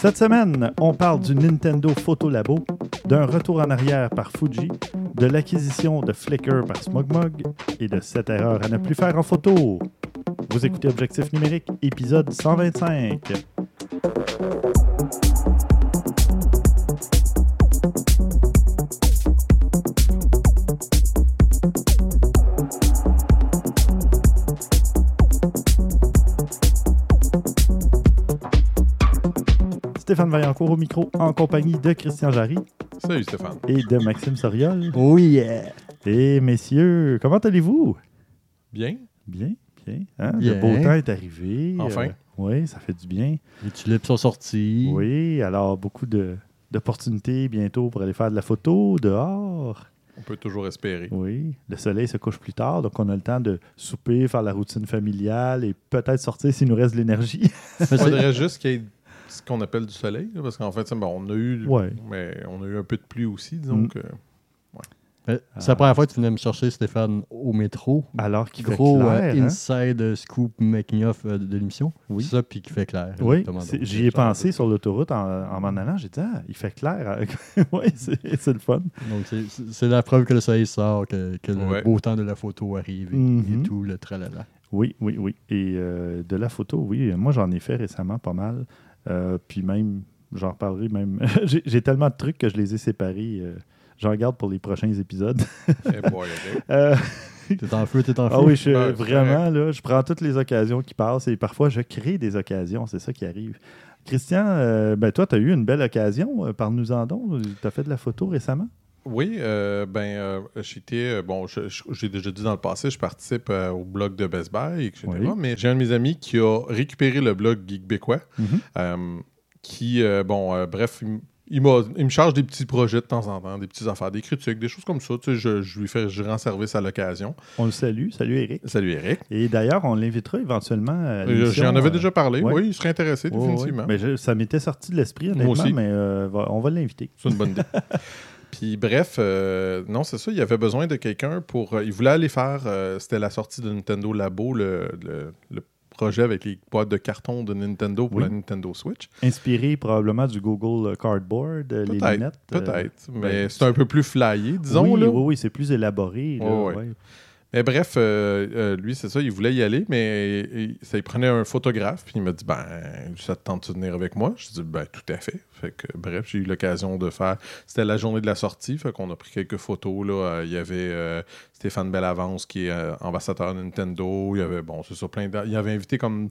Cette semaine, on parle du Nintendo Photo Labo, d'un retour en arrière par Fuji, de l'acquisition de Flickr par SmogMog et de cette erreur à ne plus faire en photo. Vous écoutez Objectif numérique, épisode 125. Stéphane Vaillancourt au micro en compagnie de Christian Jarry Salut Stéphane. et de Maxime Soriol. Oh yeah! Et messieurs, comment allez-vous? Bien. Bien, bien. hein? Bien. Le beau temps est arrivé. Enfin. Euh, oui, ça fait du bien. Les tulipes sont sorties. Oui, alors beaucoup de- d'opportunités bientôt pour aller faire de la photo dehors. On peut toujours espérer. Oui, le soleil se couche plus tard, donc on a le temps de souper, faire la routine familiale et peut-être sortir s'il nous reste de l'énergie. Mais Il faudrait juste qu'il y ait ce qu'on appelle du soleil, là, parce qu'en fait, c'est- bon, on a eu, Ouais. mais on a eu un peu de pluie aussi, disons Mm. que. c'est la première fois que tu venais me chercher, Stéphane, au métro. Alors qu'il fait Gros clair. euh, hein? inside scoop making of euh, de l'émission. Oui. Ça, puis qui fait clair. Oui, c'est- j'y ai pensé sur l'autoroute en, en m'en allant. J'ai dit, ah, il fait clair. oui, c'est c'est le fun. Donc, c'est- c'est c'est la preuve que le soleil sort, que, que le Ouais. beau temps de la photo arrive et, Mhm. et tout, le tralala. Oui, oui, oui. Et euh, de la photo, oui. Moi, j'en ai fait récemment pas mal. Euh, puis même, j'en reparlerai même. J'ai tellement de trucs que je les ai séparés. euh, J'en garde pour les prochains épisodes. Eh. Euh, T'es en feu, t'es en feu. ah oui, je, vraiment, là, je prends toutes les occasions qui passent et parfois, je crée des occasions. C'est ça qui arrive. Christian, euh, ben, toi, tu as eu une belle occasion. Euh, Parle-nous en donc. Tu as fait de la photo récemment? Oui, euh, ben, euh, j'étais. euh, bon, j'ai déjà dit dans le passé, je participe euh, au blog de Best Buy, etc. Oui. Mais j'ai un de mes amis qui a récupéré le blog Geekbécois, Mhm. euh, qui, bon, bref, il, il me charge des petits projets de temps en temps, des petites affaires, des critiques, des choses comme ça. Tu sais, je, je lui fais, je rends service à l'occasion. On le salue. Salut, Eric. Salut Eric. Et d'ailleurs, on l'invitera éventuellement. J'en avais euh, déjà parlé. ouais. Oui, il serait intéressé, définitivement. Mais je- ça m'était sorti de l'esprit, Moi honnêtement, aussi. mais euh, on va l'inviter. C'est une bonne idée. Puis bref, euh, non, c'est ça, il avait besoin de quelqu'un pour... euh, il voulait aller faire... euh, C'était la sortie de Nintendo Labo, le, le- le projet avec les boîtes de carton de Nintendo pour Oui. la Nintendo Switch. Inspiré probablement du Google Cardboard, les Peut-être, lunettes. Peut-être, mais ben, c'est un peu plus flyé, disons. oui, là. oui, oui, c'est plus élaboré. là, Ouais, ouais. ouais. Mais bref, euh, euh, lui, c'est ça, il voulait y aller, mais il, ça, il prenait un photographe, puis il m'a dit, ben, ça te tente de venir avec moi? Je dis, ben, tout à fait. Fait que, bref, j'ai eu l'occasion de faire. C'était la journée de la sortie, fait qu'on a pris quelques photos. Là. Euh, il y avait euh, Stéphane Bellavance, qui est ambassadeur Nintendo. Il y avait, bon, c'est ça, plein de. Il avait invité comme.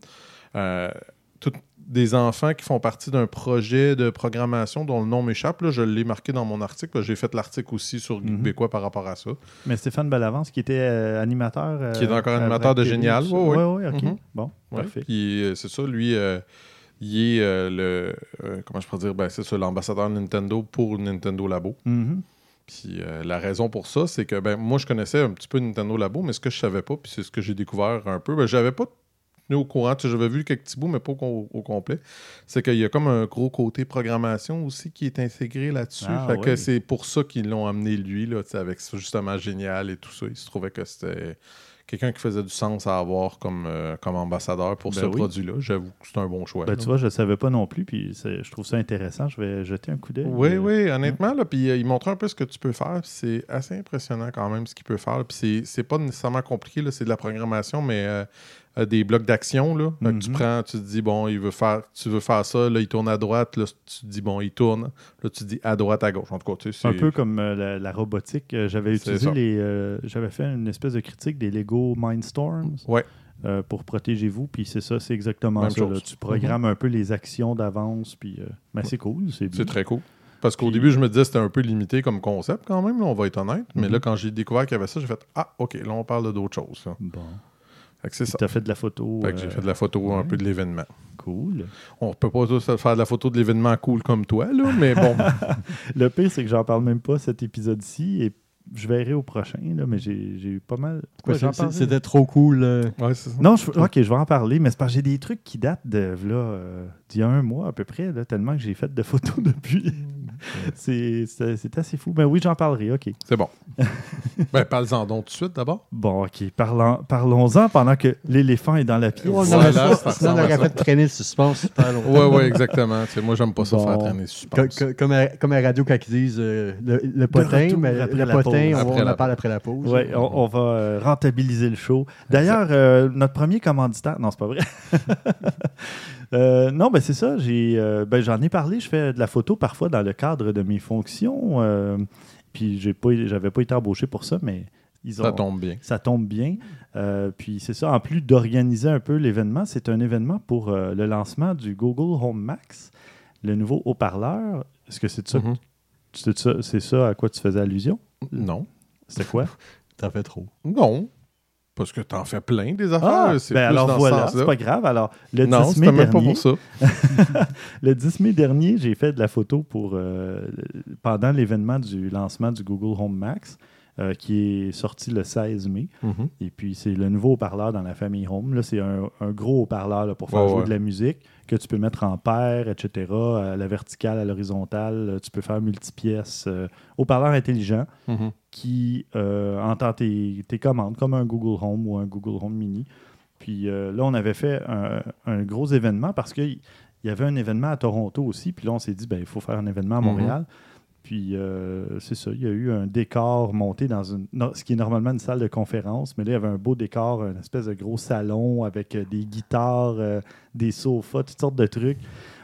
tous des enfants qui font partie d'un projet de programmation dont le nom m'échappe. là. Je l'ai marqué dans mon article. J'ai fait l'article aussi sur Mhm. Québécois par rapport à ça. Mais Stéphane Bellavance, qui était euh, animateur. euh, Qui est encore animateur de Génial. tout ça. Ouais, ouais. ok. Mhm. Bon, Ouais, parfait. Puis euh, c'est ça, lui, euh, il est le. comment je pourrais dire? Ben, C'est ça, l'ambassadeur Nintendo pour Nintendo Labo. Mhm. Puis euh, la raison pour ça, c'est que ben, moi, je connaissais un petit peu Nintendo Labo, mais ce que je savais pas, puis c'est ce que j'ai découvert un peu, ben, j'avais pas au courant. Tu sais, J'avais vu quelques petits bouts, mais pas au, com- au complet. C'est qu'il y a comme un gros côté programmation aussi qui est intégré là-dessus. Ah, fait que ouais. c'est pour ça qu'ils l'ont amené lui, là, avec justement génial et tout ça. Il se trouvait que c'était quelqu'un qui faisait du sens à avoir comme, euh, comme ambassadeur pour Ben ce oui. produit-là. J'avoue que c'est un bon choix. Ben, là. tu vois, je ne savais pas non plus, puis je trouve ça intéressant. Je vais jeter un coup d'œil. Oui, Euh, oui, honnêtement, là, puis euh, il montre un peu ce que tu peux faire, c'est assez impressionnant quand même ce qu'il peut faire. là, Puis c'est- pas nécessairement compliqué, là, c'est de la programmation, mais euh, des blocs d'action, là. Que tu Mhm. prends, tu te dis, bon, il veut faire, tu veux faire ça, là, il tourne à droite, là, tu te dis, bon, il tourne, là, tu te dis à droite, à gauche. En tout cas, tu sais, Un peu comme euh, la, la robotique. Euh, J'avais utilisé ça. les. J'avais fait une espèce de critique des Lego Mindstorms. Ouais. pour protégez-vous, puis c'est ça, c'est exactement Même ça. chose. là. Tu programmes un peu les actions d'avance, puis ben, c'est cool, c'est très cool. Parce qu'au début, je me disais que c'était un peu limité comme concept quand même, là, on va être honnête. Mais Mhm. là, quand j'ai découvert qu'il y avait ça, j'ai fait Ah, OK, là, on parle choses. là. Bon. Fait que as fait de la photo. Fait que j'ai euh, fait de la photo un peu de l'événement. Cool. On peut pas tous faire de la photo de l'événement cool comme toi, là, mais bon. Le pire, c'est que j'en parle même pas cet épisode-ci, et je verrai au prochain, là, mais j'ai eu pas mal. C'était trop cool. euh. Ouais, c'est ça. Non, je, ok, je vais en parler, mais c'est parce que j'ai des trucs qui datent de là, euh, d'il y a un mois à peu près, là, tellement que j'ai fait de photos depuis. C'est c'est- c'est assez fou. Ben oui, j'en parlerai, OK. C'est bon. ben, parle-en donc tout de suite d'abord. Bon, OK. Parlons- Parlons-en pendant que l'éléphant est dans la pièce. Ouais, non, Voilà, mais ça, ça sinon, on aurait fait traîner le suspense super longtemps. Ouais, ouais, exactement. Tu sais, moi, j'aime pas ça Bon. faire traîner le suspense. co- Comme à, comme à radio quand ils disent euh, le, le potin, mais le la potin, pause. on, en parle après la pause. Oui, on, on va euh, rentabiliser le show. D'ailleurs, euh, notre premier commanditaire, non, c'est pas vrai. Euh, non, ben c'est ça. J'ai, euh, ben, j'en ai parlé. Je fais de la photo parfois dans le cadre de mes fonctions. euh, puis j'ai pas, j'avais pas été embauché pour ça, mais ils ont, Ça tombe bien. ça tombe bien. Euh, puis c'est ça, en plus d'organiser un peu l'événement, c'est un événement pour le lancement du Google Home Max, le nouveau haut-parleur. Est-ce que c'est ça, Mhm. c'est ça, c'est ça à quoi tu faisais allusion? Non. C'était quoi? T'en fais trop. Non. Parce que t'en fais plein des affaires. Ah, c'est ben plus alors dans voilà, c'est pas grave. Alors, le non, 10 mai c'était même pas dernier, pour ça. le 10 mai dernier, j'ai fait de la photo pour euh, pendant l'événement du lancement du Google Home Max, euh, qui est sorti le 16 mai. Mhm. Et puis, c'est le nouveau haut-parleur dans la famille Home. Là, c'est un, un gros haut-parleur pour faire jouer ouais. de la musique que tu peux mettre en paire, etc. À la verticale, à l'horizontale. Euh, Tu peux faire multipièces. Euh, haut-parleur intelligent Mhm. qui euh, entend tes, tes commandes, comme un Google Home ou un Google Home Mini. Puis là, on avait fait un, un gros événement parce qu'il y avait un événement à Toronto aussi. Puis là, on s'est dit, ben, il faut faire un événement à Mhm. Montréal. Puis euh, c'est ça, il y a eu un décor monté dans une, non, ce qui est normalement une salle de conférence, mais là, il y avait un beau décor, une espèce de gros salon avec euh, des guitares, euh, des sofas, toutes sortes de trucs.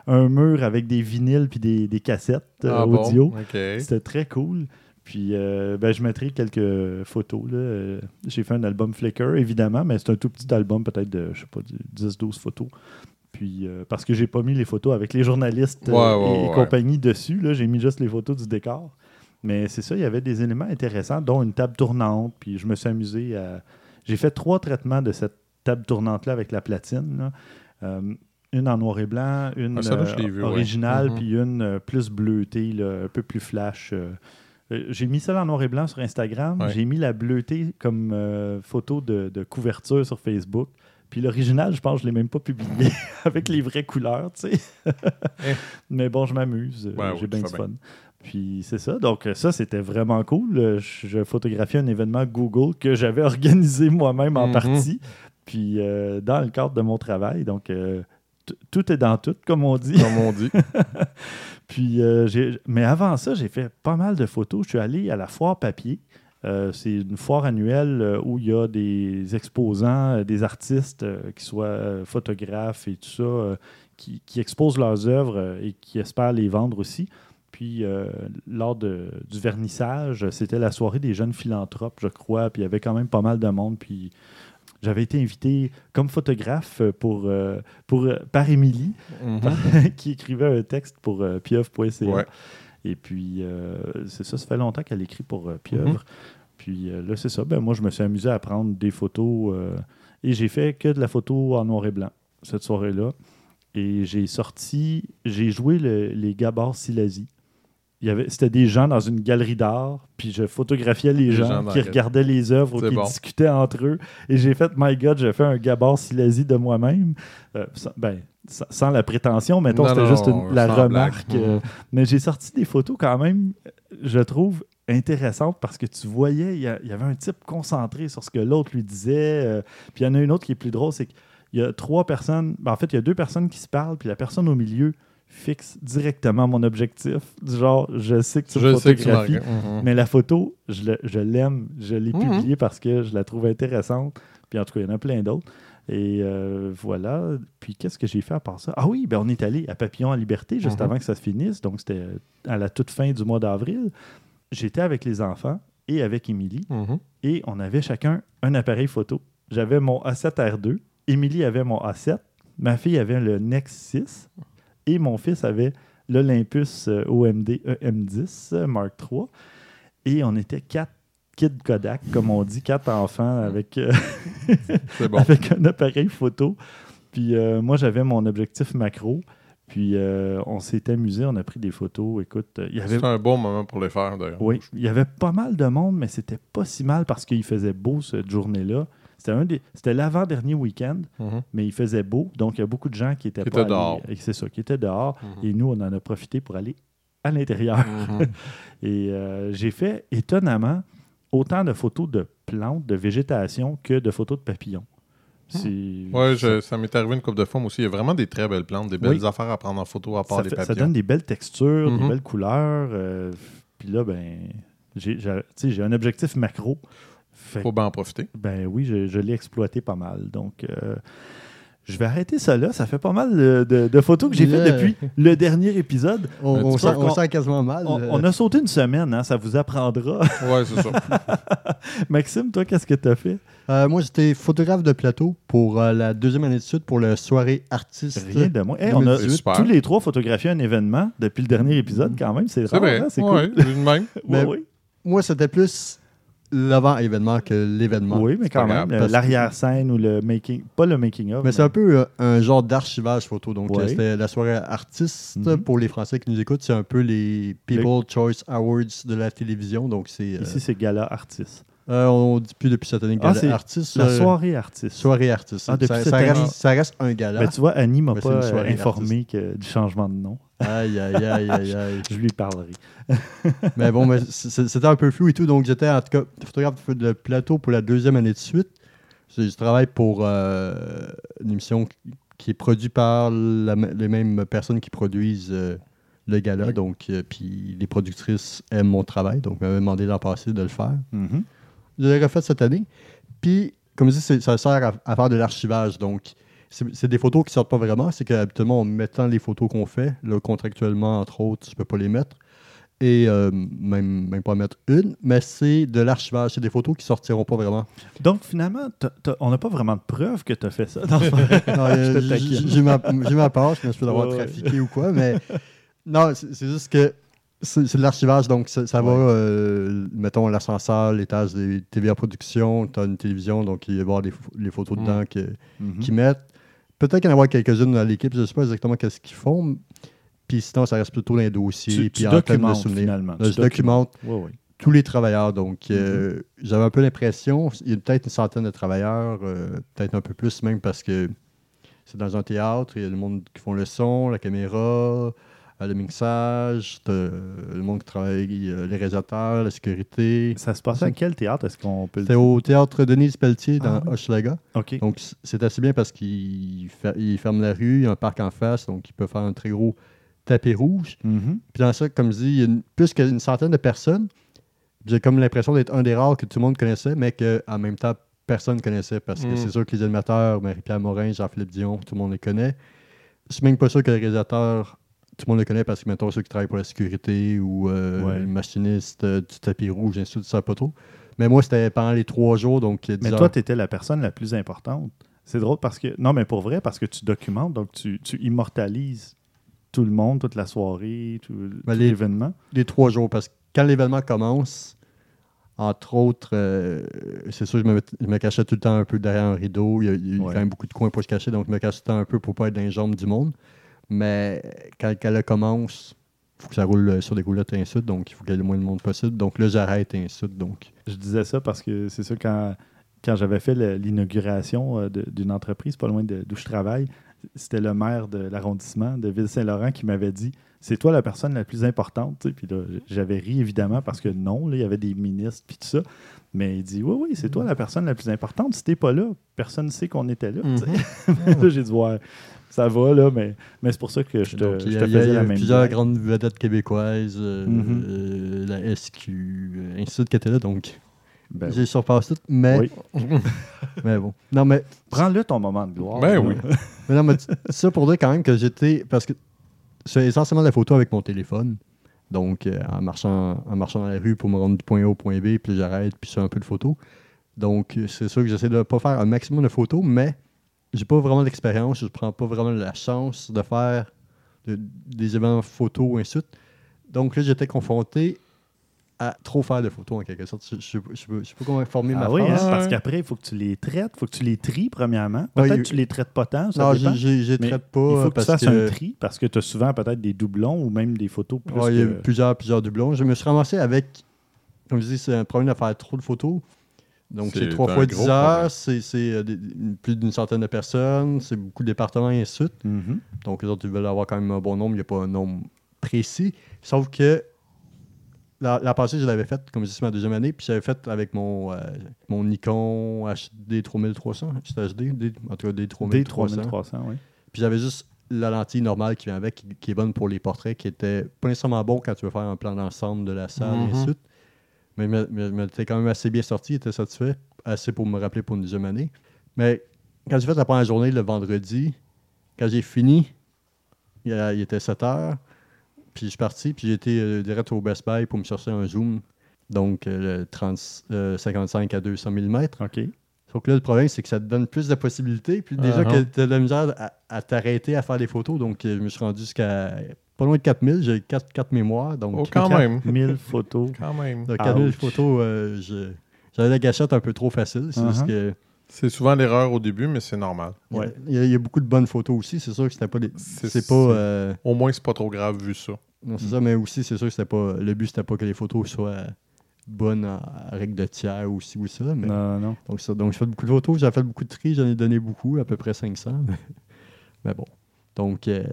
Un mur avec des vinyles puis des, des cassettes euh, Ah bon? audio. OK. C'était très cool. Puis ben, je mettrai quelques photos. là. J'ai fait un album Flickr, évidemment, mais c'est un tout petit album, peut-être de, je sais pas, de 10-12 photos. Puis euh, parce que j'ai pas mis les photos avec les journalistes euh, Ouais, ouais, et, et ouais. compagnie dessus, j'ai mis juste les photos du décor. Mais c'est ça, il y avait des éléments intéressants, dont une table tournante. Puis je me suis amusé à. J'ai fait trois traitements de cette table tournante-là avec la platine. là. Euh, une en noir et blanc, une Ah, vu, originale, Mhm. puis une plus bleutée, là, un peu plus flash. Euh, J'ai mis ça en noir et blanc sur Instagram. Ouais. J'ai mis la bleutée comme euh, photo de, de couverture sur Facebook. Puis l'original, je pense que je ne l'ai même pas publié avec les vraies couleurs, tu sais. Mais bon, je m'amuse. euh, Ouais, J'ai oui, bien du fun. Puis c'est ça. Donc, euh, ça, c'était vraiment cool. Euh, Je, photographiais un événement Google que j'avais organisé moi-même en Mhm. partie. Puis euh, dans le cadre de mon travail. Donc, euh, tout est dans tout, comme on dit. Comme on dit. Puis, euh, mais avant ça, j'ai fait pas mal de photos. Je suis allé à la foire papier. Euh, c'est une foire annuelle euh, où il y a des exposants, euh, des artistes, qui soient photographes et tout ça, qui, qui exposent leurs œuvres et qui espèrent les vendre aussi. Puis, lors de- du vernissage, c'était la soirée des jeunes philanthropes, je crois. Puis, il y avait quand même pas mal de monde. Puis, j'avais été invité comme photographe pour, pour, par Émilie, Mhm. qui écrivait un texte pour pieuvre.ca. Ouais. Et puis, euh, c'est ça, ça fait longtemps qu'elle écrit pour euh, Pieuvre. Mhm. Puis euh, là, c'est ça. Ben, moi, je me suis amusé à prendre des photos et j'ai fait que de la photo en noir et blanc cette soirée-là. Et j'ai sorti, j'ai joué le- les Gabars Silasi. C'était des gens dans une galerie d'art, puis je photographiais les gens, qui regardaient les œuvres, C'est qui bon. discutaient entre eux. Et j'ai fait, my God, j'ai fait un Gabar Silasi de moi-même. Euh, ben, sans, la prétention, mettons, c'était juste une- la remarque. blague. euh, mais j'ai sorti des photos quand même, je trouve, intéressantes parce que tu voyais, il y, avait un type concentré sur ce que l'autre lui disait. euh, puis il y en a une autre qui est plus drôle, c'est qu'il y a trois personnes, ben, en fait, il y a deux personnes qui se parlent, puis la personne au milieu fixe directement mon objectif. Du genre, je sais que tu Je sais que tu photographies, Mhm. mais la photo, je l'aime, je l'ai Mhm. publiée parce que je la trouve intéressante. Puis en tout cas, il y en a plein d'autres. Et euh, voilà. Puis qu'est-ce que j'ai fait à part ça? Ah oui, ben on est allé à Papillon en Liberté juste Mhm. avant que ça se finisse. Donc c'était à la toute fin du mois d'avril. J'étais avec les enfants et avec Émilie Mhm. et on avait chacun un appareil photo. J'avais mon A7R2, Émilie avait mon A7, ma fille avait le Nex 6 et mon fils avait l'Olympus euh, OMD EM10 euh, Mark III. Et on était quatre kids Kodak, comme on dit, quatre enfants avec, euh, bon. avec un appareil photo. Puis euh, moi, j'avais mon objectif macro. Puis euh, on s'est amusé, on a pris des photos. Écoute, il y avait C'est un bon moment pour les faire, d'ailleurs. oui, il y avait pas mal de monde, mais c'était pas si mal parce qu'il faisait beau cette journée-là. C'était un des, c'était l'avant-dernier week-end, Mhm. mais il faisait beau, donc il y a beaucoup de gens qui étaient Qui pas étaient dehors. et C'est ça, qui étaient dehors. Mhm. Et nous, on en a profité pour aller à l'intérieur. Mhm. Et euh, j'ai fait étonnamment autant de photos de plantes, de végétation que de photos de papillons. Ouais, je- ça m'est arrivé une couple de fois aussi. Il y a vraiment des très belles plantes, des belles Oui. affaires à prendre en photo à part ça, les fait- ça papillons. donne des belles textures, des Mhm. belles couleurs. euh, Puis là, ben, j'ai j'ai- tu sais, j'ai un objectif macro. Fait Faut bien en profiter. Ben oui, je, je l'ai exploité pas mal. Donc, euh, je vais arrêter ça là. Ça fait pas mal de, de- de photos que j'ai faites depuis le dernier épisode. On, on sent, on quasiment mal. On, on a sauté une semaine, hein, ça vous apprendra. Ouais, c'est ça. Maxime, toi, qu'est-ce que tu as fait? euh, moi, j'étais photographe de plateau pour euh, la deuxième année de suite pour la soirée artiste. Rien de moins. Hey, on a 2018. Super. tous les trois photographié un événement depuis le dernier épisode, quand même. C'est rare, vrai. hein, C'est ouais, cool. même. Ouais, Mais- oui. Moi, c'était plus l'avant-événement que l'événement. Oui, mais quand même, parce l'arrière-scène ou le making, pas le making-of. Mais c'est un peu euh, un genre d'archivage photo. Donc, c'était la soirée artiste Mhm. pour les Français qui nous écoutent. C'est un peu les People Choice Awards de la télévision. Donc, c'est. euh, Ici, c'est gala artiste. euh, on dit plus depuis cette année Ah, gala c'est artiste. La euh, soirée artiste. Soirée artiste. Ah, depuis ça, cette ça année. reste, ça reste un gala. Ben, tu vois, Annie m'a Mais c'est pas informé que- du changement de nom. Aïe, aïe, aïe, aïe, aïe. Je lui parlerai. mais bon, mais c'était un peu flou et tout. Donc, j'étais en tout cas photographe de plateau pour la deuxième année de suite. Je, je travaille pour euh, une émission qui est produite par la les mêmes personnes qui produisent euh, le gala. Donc, euh, puis les productrices aiment mon travail. Donc, m'avaient demandé l'an passé de le faire. Mhm. Je l'ai refait cette année. Puis, comme je dis, ça sert à, à faire de l'archivage. Donc, c'est des photos qui sortent pas vraiment. C'est qu'habituellement, en mettant les photos qu'on fait, là, contractuellement, entre autres, je peux pas les mettre. Et euh, même, même pas mettre une. Mais c'est de l'archivage. C'est des photos qui sortiront pas vraiment. Donc, finalement, t'as- t'as- on n'a pas vraiment de preuve que tu as fait ça. Non, c'est pas vrai. Non, euh, te taquine. j- J'ai ma, j'ai ma part. Je me suis d'avoir Ouais, ouais. trafiqué ou quoi. Mais non, c'est c'est juste que c'est c'est de l'archivage. Donc, ça, ça va, Ouais. euh, mettons, l'ascenseur, l'étage des TVA Production. Tu as une télévision. Donc, il va y avoir les, pho- les photos Mm. dedans que, Mhm. qui mettent. Peut-être qu'il y en a quelques-unes dans l'équipe, je ne sais pas exactement qu'est-ce qu'ils font. Puis sinon, ça reste plutôt dans les dossiers. Tu, puis tu en de documentes souvenirs. finalement. Là, Tu je documente Oui, oui. tous les travailleurs. Donc, euh, j'avais un peu l'impression, il y a peut-être une centaine de travailleurs, euh, peut-être un peu plus même parce que c'est dans un théâtre, il y a le monde qui font le son, la caméra, le mixage, euh, le monde qui travaille, euh, les réalisateurs, la sécurité. Ça se passait à quel théâtre Est-ce qu'on peut le C'était au théâtre Denise Pelletier dans Ah. Hochelaga. Donc, c'est assez bien parce qu'il fer- il ferme la rue, il y a un parc en face, donc il peut faire un très gros tapis rouge. Mhm. Puis dans ça, comme je dis, il y a une- plus qu'une centaine de personnes. J'ai comme l'impression d'être un des rares que tout le monde connaissait, mais qu'en même temps, personne ne connaissait parce que Mm. c'est sûr que les animateurs, Marie-Pierre Morin, Jean-Philippe Dion, tout le monde les connaît. Je suis même pas sûr que les réalisateurs, tout le monde les connaît parce que, mettons, ceux qui travaillent pour la sécurité ou euh, Ouais. les machinistes euh, du tapis rouge, ainsi de ça pas trop. Mais moi, c'était pendant les trois jours, donc euh, 10 Mais heures. toi, tu étais la personne la plus importante. C'est drôle parce que. Non, mais pour vrai, parce que tu documentes, donc tu, tu immortalises tout le monde, toute la soirée, tout, Ben, les- l'événement. les trois jours. Parce que quand l'événement commence, entre autres, euh, c'est sûr, je me, je me cachais tout le temps un peu derrière un rideau. Il y a, il y a Ouais. quand même beaucoup de coins pour se cacher, donc je me cache tout le temps un peu pour pas être dans les jambes du monde. Mais quand, quand elle commence, il faut que ça roule sur des roulettes suite, donc il faut qu'il y ait le moins de monde possible. Donc là, j'arrête suite. Donc, Je disais ça parce que c'est ça, quand, quand j'avais fait l'inauguration euh, d'une entreprise pas loin d'où je travaille, c'était le maire de l'arrondissement de Ville-Saint-Laurent qui m'avait dit C'est toi la personne la plus importante. Puis là, j'avais ri évidemment parce que non, là, il y avait des ministres puis tout ça. Mais il dit Oui, oui, c'est toi la personne la plus importante. Si t'es pas là, personne ne sait qu'on était là. sais. Là, j'ai dit Ouais, ça va, là, mais, mais c'est pour ça que je te, donc, il y je a, te il y a- faisais il y la a même plusieurs grandes vedettes québécoises, euh, Mhm. euh, la SQ, euh, ainsi de suite qui étaient là. Donc, Ben oui. j'ai surpassé tout. Mais, Oui. mais bon. Non, mais Prends-le ton moment de gloire. Ben là. oui. Mais non, mais tu- ça pour dire quand même que j'étais. Parce que c'est essentiellement la photo avec mon téléphone. Donc, euh, en, marchant, en marchant dans la rue pour me rendre du point A au point B, puis j'arrête, puis c'est un peu de photos. Donc, c'est sûr que j'essaie de pas faire un maximum de photos, mais j'ai pas vraiment d'expérience, je prends pas vraiment la chance de faire de- des événements photos, ainsi de suite. Donc là, j'étais confronté à trop faire de photos en quelque sorte. Je ne sais pas- je sais pas comment informer ma Ah oui, hein, parce qu'après, il faut que tu les traites, il faut que tu les tries, premièrement. Peut-être que tu les traites pas tant, ça Non, dépend. j'ai- j'ai Mais traite pas. il faut que tu parce fasses que- un tri, parce que tu as souvent peut-être des doublons ou même des photos plus Ouais, il y a plusieurs, plusieurs doublons. Je me suis ramassé avec, comme je dis, c'est un problème de faire trop de photos. Donc, C'est trois fois gros 10 heures, c'est euh, plus d'une centaine de personnes, c'est beaucoup de départements et ainsi de suite. Mhm. Donc, les autres, ils veulent avoir quand même un bon nombre. Il n'y a pas un nombre précis. Sauf que la, la passée, je l'avais faite, comme je dis, c'est ma deuxième année, puis j'avais fait avec mon, euh, mon Nikon HD 3300. C'était HD, D- en tout cas D 3300. D3300, oui. Puis j'avais juste la lentille normale qui vient avec, qui, qui est bonne pour les portraits, qui était pas nécessairement bon quand tu veux faire un plan d'ensemble de la salle, et ainsi de Mhm. suite. Mais était quand même assez bien sorti, il était satisfait, assez pour me rappeler pour une deuxième année. Mais quand j'ai fait la première journée le vendredi, quand j'ai fini, il, était 7 heures, puis je suis parti, puis été euh, direct au Best Buy pour me chercher un zoom, donc euh, le 30, euh, 55 à 200 mm. OK. Sauf que là, le problème, c'est que ça te donne plus de possibilités. Puis déjà Uh-huh. que tu as de la misère à, à t'arrêter à faire des photos. Donc, euh, je me suis rendu jusqu'à pas loin de 4000. J'ai 4, 4 mémoires. Donc, Oh, quand quatre- même. 1000 photos. Quand même. de 4000 Ouch. photos, euh, j'avais la gâchette un peu trop facile. C'est Uh-huh. que C'est souvent l'erreur au début, mais c'est normal. il y a- Ouais. il y, a, il y a beaucoup de bonnes photos aussi. C'est sûr que c'était pas C'est- pas. euh, Au moins, c'est pas trop grave vu ça. non, c'est ça, mais aussi, c'est sûr que c'était pas. Le but, c'était pas que les photos soient bonnes en, règle de tiers ou ci ou ça. Mais, Non, non. Donc, ça, donc, j'ai fait beaucoup de photos, j'ai fait beaucoup de tri, j'en ai donné beaucoup, à peu près 500. Mais bon. Donc, euh,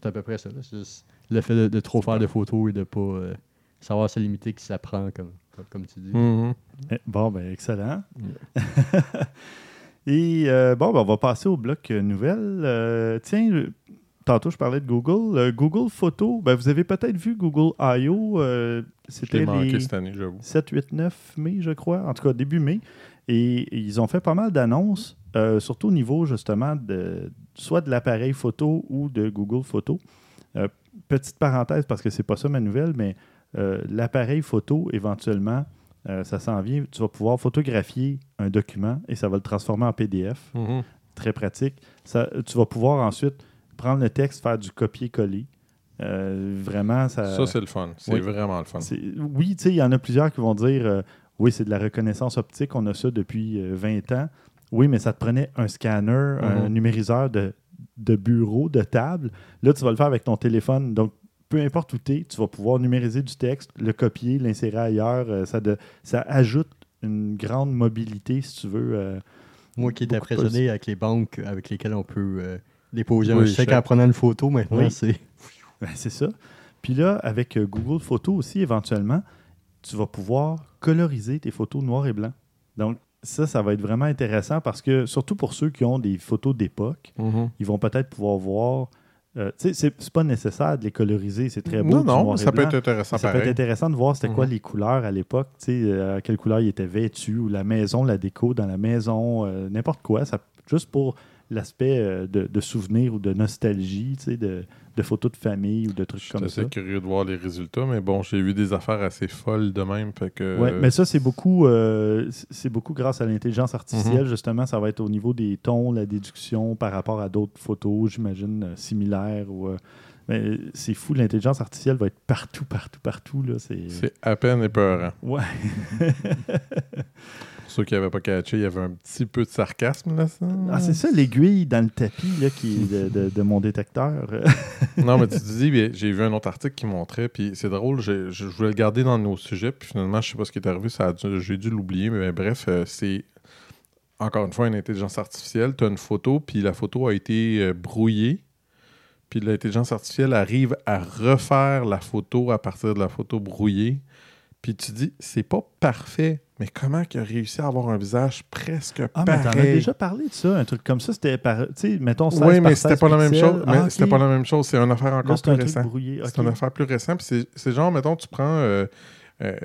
c'est à peu près ça. C'est juste le fait de, de trop faire de photos et de pas euh, savoir se limiter qui s'apprend, comme, comme, comme tu dis. Mhm. Eh, Bon, ben excellent. Et euh, bon, ben, on va passer au bloc nouvelles. Euh, tiens, tantôt je parlais de Google. Euh, Google Photo, ben, vous avez peut-être vu Google I.O. euh, C'était les cette année, j'avoue. 7, 8, 9 mai, je crois. En tout cas, début mai. Et ils ont fait pas mal d'annonces, euh, surtout au niveau justement de soit de l'appareil photo ou de Google Photo. Euh, petite parenthèse parce que c'est pas ça ma nouvelle, mais euh, l'appareil photo, éventuellement, ça s'en vient. Tu vas pouvoir photographier un document et ça va le transformer en PDF. Mhm. Très pratique. Ça, tu vas pouvoir ensuite prendre le texte, faire du copier-coller. Vraiment, ça. Ça, c'est le fun. C'est oui. vraiment le fun. Oui, tu sais, il y en a plusieurs qui vont dire oui, c'est de la reconnaissance optique, on a ça depuis euh, 20 ans. Oui, mais ça te prenait un scanner, un Mhm. numériseur de, de bureau, de table. Là, tu vas le faire avec ton téléphone. Donc, peu importe où tu es, tu vas pouvoir numériser du texte, le copier, l'insérer ailleurs. euh, ça, de- ça ajoute une grande mobilité, si tu veux. euh, Moi qui étais beaucoup impressionné avec les banques avec lesquelles on peut euh, déposer Oui, un chèque en prenant une photo, maintenant, Oui. c'est. Ben, c'est ça. Puis là, avec Google Photos aussi, éventuellement, tu vas pouvoir coloriser tes photos noir et blanc. Donc, ça, ça va être vraiment intéressant parce que, surtout pour ceux qui ont des photos d'époque, Mhm. ils vont peut-être pouvoir voir. euh, tu sais, c'est- pas nécessaire de les coloriser, c'est très beau. Non, non, ça peut être intéressant ça peut être intéressant de voir c'était quoi Mhm. les couleurs à l'époque, tu sais, euh, à quelle couleur ils étaient vêtus, ou la maison, la déco dans la maison, euh, n'importe quoi. Ça, juste pour l'aspect de, de souvenir ou de nostalgie, tu sais, de, de photos de famille ou de trucs Je suis comme ça. assez curieux de voir les résultats, mais bon, j'ai vu des affaires assez folles de même. Fait que, Ouais, mais ça, c'est beaucoup, euh, c'est beaucoup grâce à l'intelligence artificielle, Mhm. justement. Ça va être au niveau des tons, la déduction par rapport à d'autres photos, j'imagine, euh, similaires. Ou, euh, mais c'est fou, l'intelligence artificielle va être partout, partout, partout. C'est à peine épeurant. Ouais. Ceux qui n'avaient pas catché, il y avait un petit peu de sarcasme là. Ça. Ah, c'est ça, l'aiguille dans le tapis là, qui de, de- de mon détecteur. non, mais tu te dis, j'ai vu un autre article qui montrait, puis c'est drôle, j'ai- je voulais le garder dans nos sujets, puis finalement, je sais pas ce qui est arrivé, ça j'ai dû l'oublier, mais bref, euh, c'est encore une fois une intelligence artificielle. Tu as une photo, puis la photo a été euh, brouillée, puis l'intelligence artificielle arrive à refaire la photo à partir de la photo brouillée. Puis tu dis, c'est pas parfait, mais comment qu'il a réussi à avoir un visage presque Ah, mais pareil? t'en as déjà parlé de ça, un truc comme ça. C'était par. Tu sais, mettons 16 Oui, mais 16 c'était pas la même chose. Mais Ah, c'était pas la même chose. C'est une affaire encore plus récente. brouillé. C'est une affaire plus récente. Puis c'est- genre, mettons, tu prends euh, euh,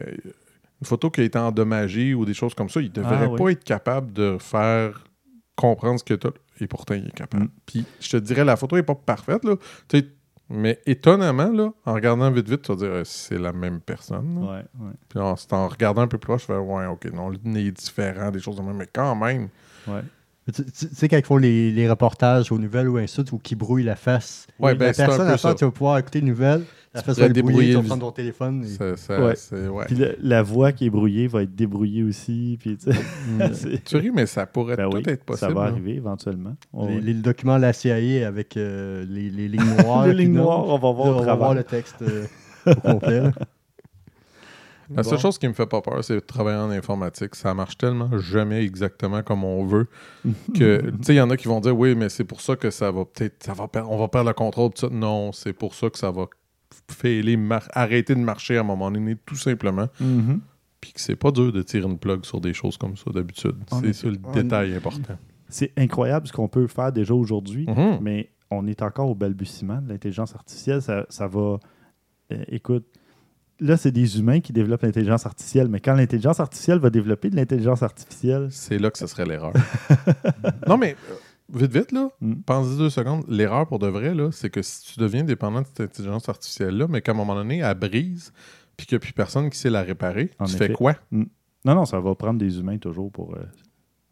une photo qui a été endommagée ou des choses comme ça. Il devrait Ah, oui. pas être capable de faire comprendre ce que tu as. Et pourtant, il est capable. Mm. Puis je te dirais, la photo n'est pas parfaite, là. Tu sais, mais étonnamment, là, en regardant vite, vite, tu vas dire, euh, c'est la même personne. là. Ouais, ouais, Puis en, regardant un peu plus proche, je fais, ouais, ok, non, le nez est différent, des choses de même. Mais quand même, ouais. Tu, tu- tu sais, quand ils font les, les reportages aux nouvelles ou suite, ou qu'ils brouillent la face, Ouais, la ben, un personne à ça. tu vas pouvoir écouter les nouvelles, la face va être brouillée, débrouiller tu vas le- prendre ton téléphone. et- ça, ça- Ouais. c'est. Ouais. Puis le- la voix qui est brouillée va être débrouillée aussi. Puis, tu ris, mais ça pourrait Ben tout oui, être possible. ça va là. arriver éventuellement. On les, va- les documents de la CIA avec euh, les, les lignes noires. les lignes noires, on va voir là, on va voir le texte euh, au complet. La seule chose qui me fait pas peur, c'est de travailler en informatique. Ça marche tellement jamais exactement comme on veut que, tu sais, il y en a qui vont dire, oui, mais c'est pour ça que ça va peut-être, ça va per- on va perdre le contrôle. Non, c'est pour ça que ça va failer, arrêter de marcher à un moment donné, tout simplement. Mhm. Puis que c'est pas dur de tirer une plug sur des choses comme ça d'habitude. C'est ça le détail important. C'est incroyable ce qu'on peut faire déjà aujourd'hui, Mhm. mais on est encore au balbutiement de l'intelligence artificielle. Ça, ça va. euh, écoute, là, c'est des humains qui développent l'intelligence artificielle, mais quand l'intelligence artificielle va développer de l'intelligence artificielle, C'est là que ce serait l'erreur. non, mais euh, vite, vite, là, Mm. pense-y deux secondes. L'erreur pour de vrai, là, c'est que si tu deviens dépendant de cette intelligence artificielle-là, mais qu'à un moment donné, elle brise, puis qu'il n'y a plus personne qui sait la réparer, En tu effet. fais quoi? non, non, ça va prendre des humains toujours pour. euh,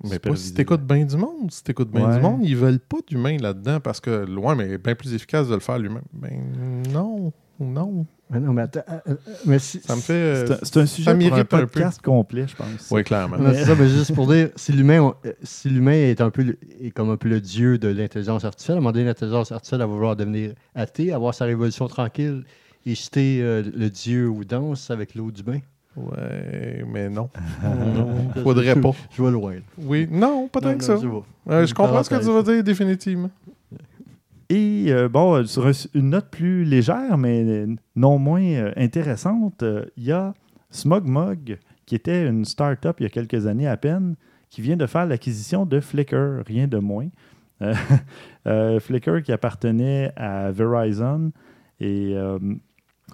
Mais pas si t'écoutes bien du monde. Si t'écoutes bien Ouais. du monde, ils veulent pas d'humains là-dedans parce que, loin, mais bien plus efficace de le faire lui-même. Ben non, non. Mais non, mais attends. euh, euh, mais si- Ça me fait... euh, C'est un- sujet pour un m'irrite un podcast complet, je pense. Oui, clairement. C'est ça, mais juste pour dire, si l'humain si l'humain est un peu le- est comme un peu le dieu de l'intelligence artificielle, à un moment donné, l'intelligence artificielle elle va vouloir devenir athée, avoir sa révolution tranquille et jeter euh, le dieu ou danse avec l'eau du bain. Ouais, mais non. Non, Faudrait je- pas. Je vois loin. Oui, non, pas tant que ça. je je comprends ce que tu veux dire, définitivement. Et euh, bon, euh, sur un- une note plus légère, mais euh, non moins euh, intéressante, euh, il y a SmugMug, qui était une start-up il y a quelques années à peine, qui vient de faire l'acquisition de Flickr, rien de moins. Flickr qui appartenait à Verizon et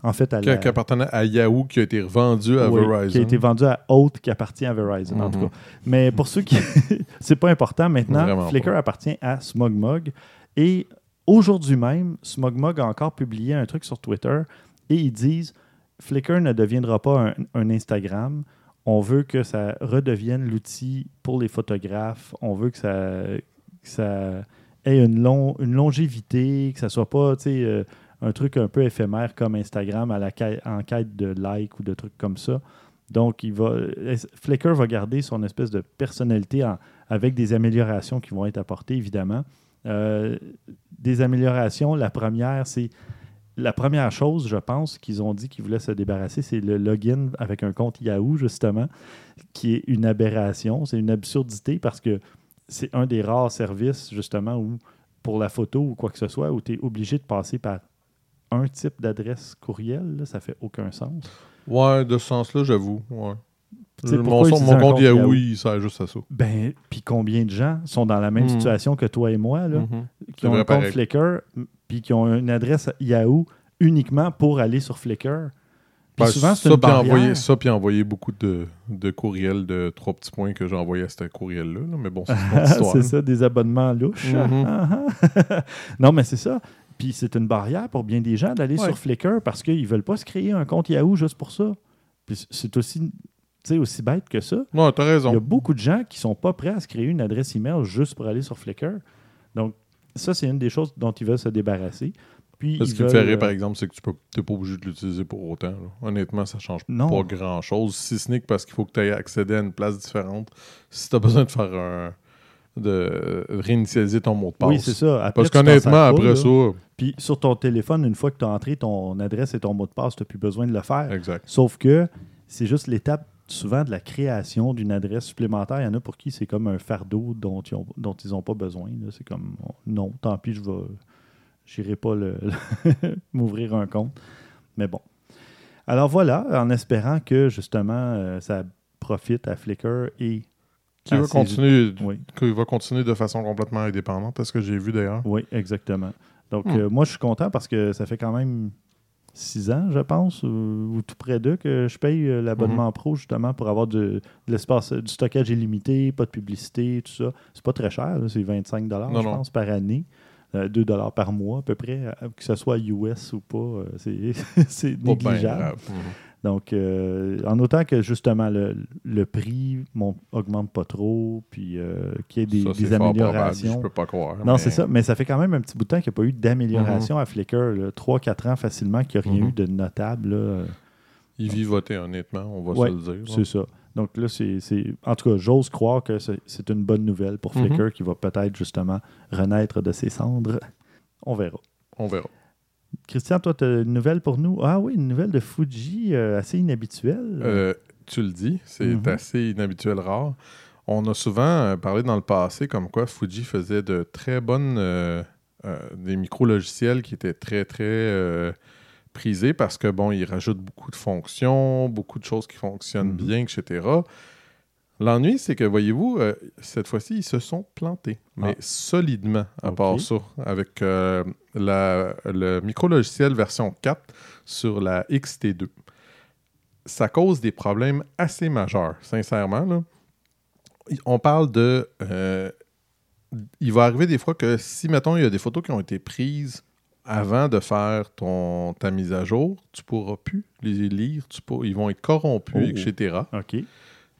en fait à Qui, la- qui appartenait à Yahoo, qui a été revendu à oui, Verizon. qui a été vendu à Haute, qui appartient à Verizon, en tout Mhm. cas. Mais pour ceux qui. c'est pas important maintenant. Vraiment Flickr pas. appartient à SmugMug. Et aujourd'hui même, SmugMug a encore publié un truc sur Twitter et ils disent Flickr ne deviendra pas un, Instagram. On veut que ça redevienne l'outil pour les photographes. On veut que ça, ait une, une longévité, que ça soit pas, euh, un truc un peu éphémère comme Instagram à la en quête de likes ou de trucs comme ça. Donc, va, Flickr va garder son espèce de personnalité avec des améliorations qui vont être apportées, évidemment. Euh, des améliorations, la première, c'est la première chose, je pense, qu'ils ont dit qu'ils voulaient se débarrasser, c'est le login avec un compte Yahoo, justement, qui est une aberration. C'est une absurdité parce que c'est un des rares services, justement, où pour la photo ou quoi que ce soit, où tu es obligé de passer par un type d'adresse courriel. ça fait aucun sens. Ouais, de ce sens-là, j'avoue. Sais, Mon, son- compte Yahoo, Yahoo? il sert juste à ça. Ben, puis combien de gens sont dans la même Hmm. situation que toi et moi, là, Mhm. qui ont un compte. Flickr, puis qui ont une adresse Yahoo uniquement pour aller sur Flickr. Puis Ben, souvent, c'est une puis envoyer, ça, puis envoyer beaucoup de, de courriels de trois petits points que j'ai envoyés à ce courriel-là. là. Mais bon, c'est une autre histoire. c'est ça, des abonnements louches. Mhm. Ah, ah. non, mais c'est ça. Puis c'est une barrière pour bien des gens d'aller Ouais. sur Flickr parce qu'ils ne veulent pas se créer un compte Yahoo juste pour ça. Puis c'est aussi, aussi bête que ça. Ouais, t'as Il y a raison. beaucoup de gens qui sont pas prêts à se créer une adresse email juste pour aller sur Flickr. Donc, ça, c'est une des choses dont ils veulent se débarrasser. Puis, Ce qui me fait rire, euh, par exemple, c'est que tu n'es pas obligé de l'utiliser pour autant. là. Honnêtement, ça change Non. pas grand-chose. Si ce n'est que parce qu'il faut que tu ailles accéder à une place différente. Si tu as besoin de faire un. de réinitialiser ton mot de passe. Oui, c'est ça. Après, Parce qu'honnêtement, après là. ça. Puis sur ton téléphone, une fois que tu as entré ton adresse et ton mot de passe, tu n'as plus besoin de le faire. Exact. Sauf que c'est juste l'étape souvent de la création d'une adresse supplémentaire. Il y en a pour qui c'est comme un fardeau dont ils ont- dont ils n'ont pas besoin. C'est comme non, tant pis, je vais. J'irai pas le- m'ouvrir un compte. Mais bon. Alors voilà, en espérant que justement euh, ça profite à Flickr et. Qui va continuer, Oui, qui va continuer de façon complètement indépendante, parce que j'ai vu d'ailleurs. oui, exactement. Donc Hmm. euh, moi je suis content parce que ça fait quand même six ans, je pense, ou, ou tout près d'eux, que je paye euh, l'abonnement pro justement pour avoir de, de l'espace, du stockage illimité, pas de publicité, tout ça. C'est pas très cher, c'est 25 dollars, je pense, par année. Euh, 2 dollars par mois à peu près, euh, que ce soit US ou pas, euh, c'est, bien négligeable. Mhm. Donc, euh, en autant que justement le, le prix augmente pas trop, puis euh, qu'il y ait des, Ça, des fort probable, améliorations. Je peux pas croire. Non, mais- c'est ça. Mais ça fait quand même un petit bout de temps qu'il n'y a pas eu d'amélioration à Flickr. 3-4 ans facilement qu'il n'y a rien Mhm. eu de notable. là. Il vivotait, honnêtement, on va Ouais, se le dire. là. C'est ça. Donc là, c'est. c'est- En tout cas, j'ose croire que c'est c'est une bonne nouvelle pour Mhm. Flickr qui va peut-être justement renaître de ses cendres. On verra. On verra. Christian, toi, tu as une nouvelle pour nous? Ah oui, une nouvelle de Fuji euh, assez inhabituelle. Euh, tu le dis, c'est Mhm. assez inhabituel, rare. On a souvent euh, parlé dans le passé comme quoi Fuji faisait de très bonnes. euh, des micro-logiciels qui étaient très, très euh, prisé parce que, bon, il rajoute beaucoup de fonctions, beaucoup de choses qui fonctionnent Mhm. bien, etc. L'ennui, c'est que, voyez-vous, euh, cette fois-ci, ils se sont plantés, mais Ah. solidement à part ça, avec euh, la- le micro-logiciel version 4 sur la XT2. Ça cause des problèmes assez majeurs, sincèrement. là. On parle de... euh, il va arriver des fois que si, mettons, il y a des photos qui ont été prises avant de faire ton, ta mise à jour, tu pourras plus les lire, tu pour- ils vont être corrompus, Oh. etc. OK.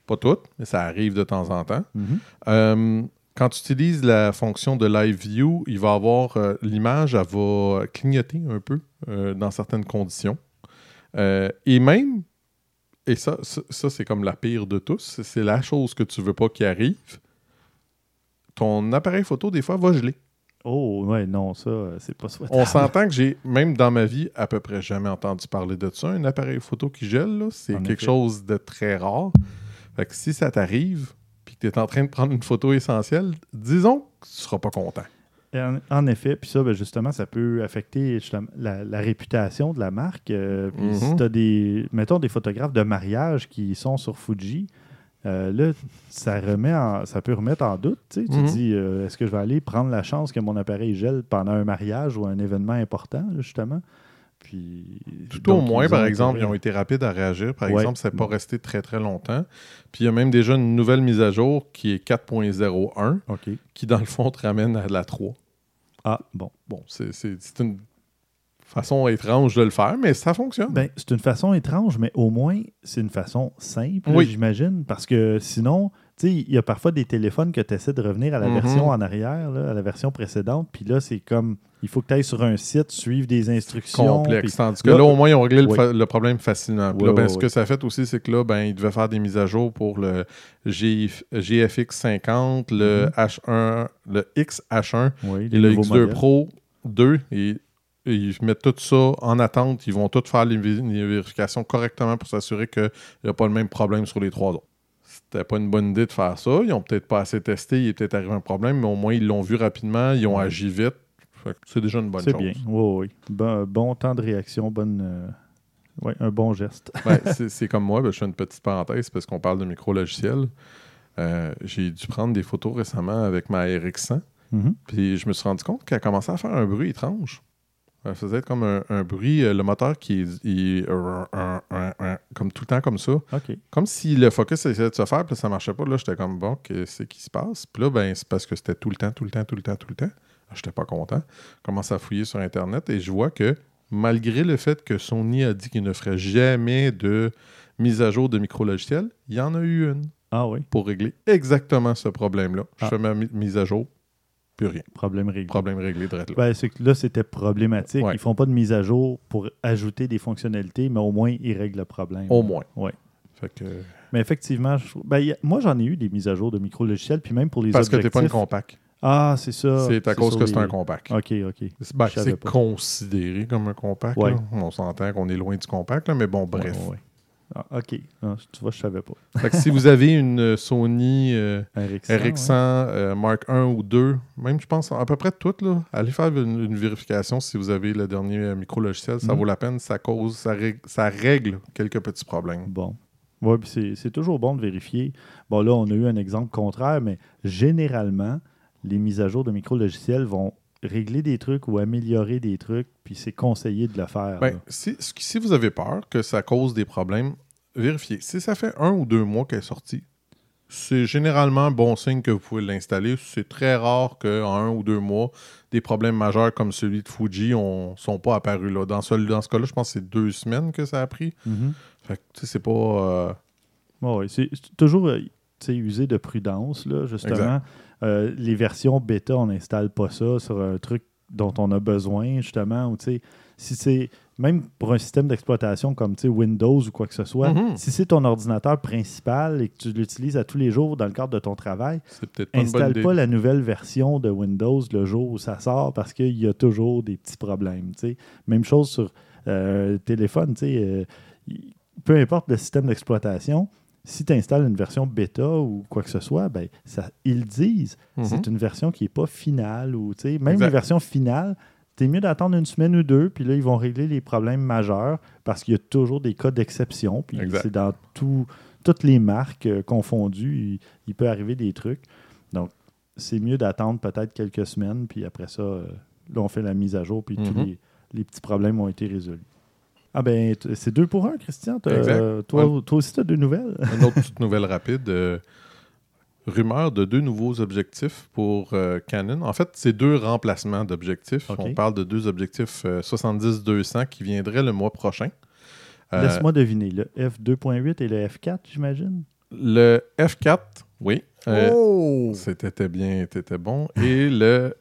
Pas toutes, mais ça arrive de temps en temps. Mhm. Euh, quand tu utilises la fonction de Live View, il va avoir euh, l'image, elle va clignoter un peu euh, dans certaines conditions. Euh, et même, et ça, ça, ça, c'est comme la pire de tous, c'est- la chose que tu veux pas qui arrive. Ton appareil photo, des fois, va geler. Oh, ouais, non, ça, c'est pas souhaitable. On s'entend que j'ai, même dans ma vie, à peu près jamais entendu parler de ça. Un appareil photo qui gèle, là, c'est quelque effet. chose de très rare. Fait que si ça t'arrive, puis que tu es en train de prendre une photo essentielle, disons que tu seras pas content. En, en effet, puis ça, ben, justement, ça peut affecter la, la réputation de la marque. Euh, puis si Mhm. tu as des, mettons, des photographes de mariage qui sont sur Fuji, euh, là, ça, remet en- ça peut remettre en doute. Tu, sais. Mhm. te dis, euh, est-ce que je vais aller prendre la chance que mon appareil gèle pendant un mariage ou un événement important, là, justement? Puis, Tout au moins, par exemple, ils ont été rapides à réagir. Par Ouais. exemple, ça n'est pas resté très très longtemps. Puis il y a même déjà une nouvelle mise à jour qui est 4.01, OK. qui dans le fond te ramène à la 3. Ah, bon. Bon, c'est une façon étrange de le faire, mais ça fonctionne. Ben, c'est une façon étrange, mais au moins, c'est une façon simple, Oui. j'imagine. Parce que sinon, il y a parfois des téléphones que tu essaies de revenir à la Mhm. version en arrière, là, à la version précédente. Puis là, c'est comme, il faut que tu ailles sur un site, suivre des instructions. complexe. puis- Tandis que là- là, au moins, ils ont réglé le, Oui. fa- le problème facilement. Puis Oui, là, ben, oui, ce que ça a fait aussi, c'est que là, ben, ils devaient faire des mises à jour pour le GF GFX 50, le Mhm. H1, le XH1 oui, et le nouveaux X2 modèles. Pro 2. Et, ils mettent tout ça en attente. Ils vont tout faire les vérifications correctement pour s'assurer qu'il n'y a pas le même problème sur les trois autres. C'était pas une bonne idée de faire ça. Ils ont peut-être pas assez testé. Il est peut-être arrivé un problème, mais au moins, ils l'ont vu rapidement. Ils ont agi vite. C'est déjà une bonne C'est chose. bien. Oui, oui. Bon, bon temps de réaction, bonne, euh, ouais, un bon geste. Ben, c'est c'est comme moi, ben, je fais une petite parenthèse parce qu'on parle de micro-logiciel. Euh, J'ai dû prendre des photos récemment avec ma RX100, Mhm. puis je me suis rendu compte qu'elle commençait à faire un bruit étrange. Elle faisait comme un, un bruit, euh, le moteur qui est, il- comme tout le temps comme ça. Comme si le focus essayait de se faire, puis ça marchait pas. Là, j'étais comme bon, qu'est-ce qui se passe? Puis là, ben, c'est parce que c'était tout le temps, tout le temps, tout le temps, tout le temps. J'étais pas content. Je commence à fouiller sur Internet et je vois que malgré le fait que Sony a dit qu'il ne ferait jamais de mise à jour de micro-logiciel, il y en a eu une Ah oui, pour régler exactement ce problème-là. Je Ah. fais ma mi- mise à jour, plus rien. problème réglé. Problème réglé, direct là. Ben, c'est que là, c'était problématique. Ouais. Ils font pas de mise à jour pour ajouter des fonctionnalités, mais au moins, ils règlent le problème. Au moins. Fait que, Mais effectivement, je ben, a- moi, j'en ai eu des mises à jour de micro-logiciels, puis même pour les parce que t'es pas une compact. Ah, c'est ça. c'est à cause que c'est un compact. OK, OK. Ben, c'est pas. considéré comme un compact. Ouais. On s'entend qu'on est loin du compact, là, mais bon, bref. Ouais. Ah, OK. Ah, tu vois, je savais pas. Fait que si vous avez une euh, Sony euh, RX100. RX100 euh, Mark 1 ou 2, même je pense à peu près toutes, là, allez faire une, une vérification si vous avez le dernier micro-logiciel. Ça Mhm. vaut la peine. Ça cause, ça règle, ça règle quelques petits problèmes. Bon. Oui, puis c'est- toujours bon de vérifier. Bon, là, on a eu un exemple contraire, mais généralement, les mises à jour de micro-logiciels vont régler des trucs ou améliorer des trucs, puis c'est conseillé de le faire. Ben, si vous avez peur que ça cause des problèmes, vérifiez. Si ça fait un ou deux mois qu'elle est sortie, c'est généralement un bon signe que vous pouvez l'installer. C'est très rare qu'en un ou deux mois, des problèmes majeurs comme celui de Fuji ne sont pas apparus. Là. Dans ce, dans ce cas-là, je pense que c'est deux semaines que ça a pris. Fait que, tu sais, c'est pas. euh, ouais, c'est toujours euh, user de prudence, là, justement. Euh, les versions bêta, on n'installe pas ça sur un truc dont on a besoin, justement. Ou, tu sais, si c'est même pour un système d'exploitation comme Windows ou quoi que ce soit, Mhm. si c'est ton ordinateur principal et que tu l'utilises à tous les jours dans le cadre de ton travail, pas installe pas la nouvelle version de Windows le jour où ça sort parce qu'il y a toujours des petits problèmes. tu sais. Même chose sur euh, téléphone. tu sais, euh, peu importe le système d'exploitation, si tu installes une version bêta ou quoi que ce soit, ben, ça, ils disent Mhm. c'est une version qui n'est pas finale. Ou, tu sais, même Exact. les versions finales, c'est mieux d'attendre une semaine ou deux, puis là, ils vont régler les problèmes majeurs parce qu'il y a toujours des cas d'exception. Puis c'est dans tout- toutes les marques euh, confondues, il, il peut arriver des trucs. Donc, c'est mieux d'attendre peut-être quelques semaines, puis après ça, euh, là, on fait la mise à jour, puis tous Mhm. les, les petits problèmes ont été résolus. Ah ben, c'est deux pour un, Christian. Exact. euh, toi, toi aussi, tu as deux nouvelles? Une autre petite nouvelle rapide. euh, rumeur de deux nouveaux objectifs pour euh, Canon. En fait, c'est deux remplacements d'objectifs. On parle de deux objectifs euh, 70-200 qui viendraient le mois prochain. Euh, Laisse-moi deviner, le F2.8 et le F4, j'imagine? le F4, oui. euh, oh! C'était bien, c'était bon. Et le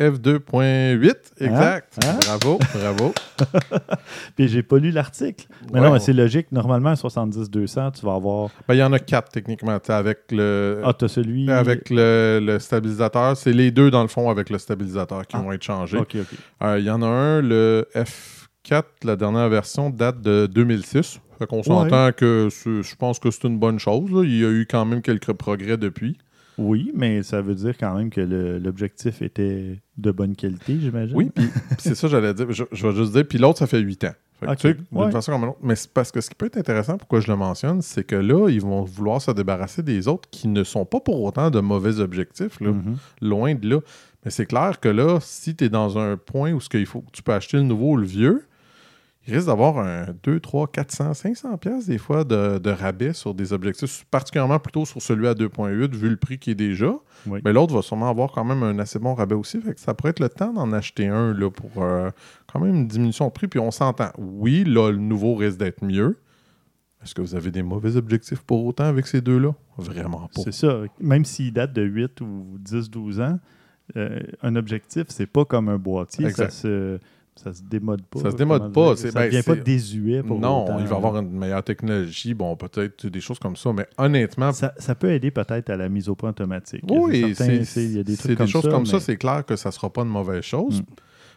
F2.8, exact. Hein? Bravo, bravo. Puis j'ai pas lu l'article. Mais Ouais, non, c'est logique. Normalement, un 70-200, tu vas avoir. Ben, Il y en a quatre techniquement. Avec le, Ah, t'as celui. avec le, le stabilisateur. C'est les deux, dans le fond, avec le stabilisateur qui Ah. vont être changés. Ok, ok. Euh, Il y en a un, le F4, la dernière version date de 2006. Fait qu'on s'entend que je pense que c'est une bonne chose. là. Il y a eu quand même quelques progrès depuis. Oui, mais ça veut dire quand même que l'objectif était de bonne qualité, j'imagine. Oui, puis c'est ça, j'allais dire. Je, je vais juste dire. Puis l'autre, ça fait 8 ans. Fait que, Ok, tu sais, d'une ouais. façon comme une autre. Mais c'est parce que ce qui peut être intéressant, pourquoi je le mentionne, c'est que là, ils vont vouloir se débarrasser des autres qui ne sont pas pour autant de mauvais objectifs. Là. Mhm. loin de là. Mais c'est clair que là, si tu es dans un point où ce qu'il faut tu peux acheter le nouveau ou le vieux, il risque d'avoir un 2, 3, 400, 500 pièces des fois de, de rabais sur des objectifs, particulièrement plutôt sur celui à 2.8 vu le prix qui est déjà. Oui. Mais l'autre va sûrement avoir quand même un assez bon rabais aussi. Fait que ça pourrait être le temps d'en acheter un là, pour euh, quand même une diminution de prix. Puis on s'entend. Oui, là, le nouveau risque d'être mieux. Est-ce que vous avez des mauvais objectifs pour autant avec ces deux-là? Vraiment pas. C'est ça. Même s'il date de 8 ou 10, 12 ans, euh, un objectif, c'est pas comme un boîtier. Ça se, ça se démode pas. Ça se démode pas, Ça ben, devient pas désuet pour Non, autant. il va avoir une meilleure technologie, bon, peut-être des choses comme ça, mais honnêtement, Ça, ça peut aider peut-être à la mise au point automatique. Oui, c'est c'est- il y a des comme choses ça. comme ça, c'est clair que ça ne sera pas une mauvaise chose. Mm.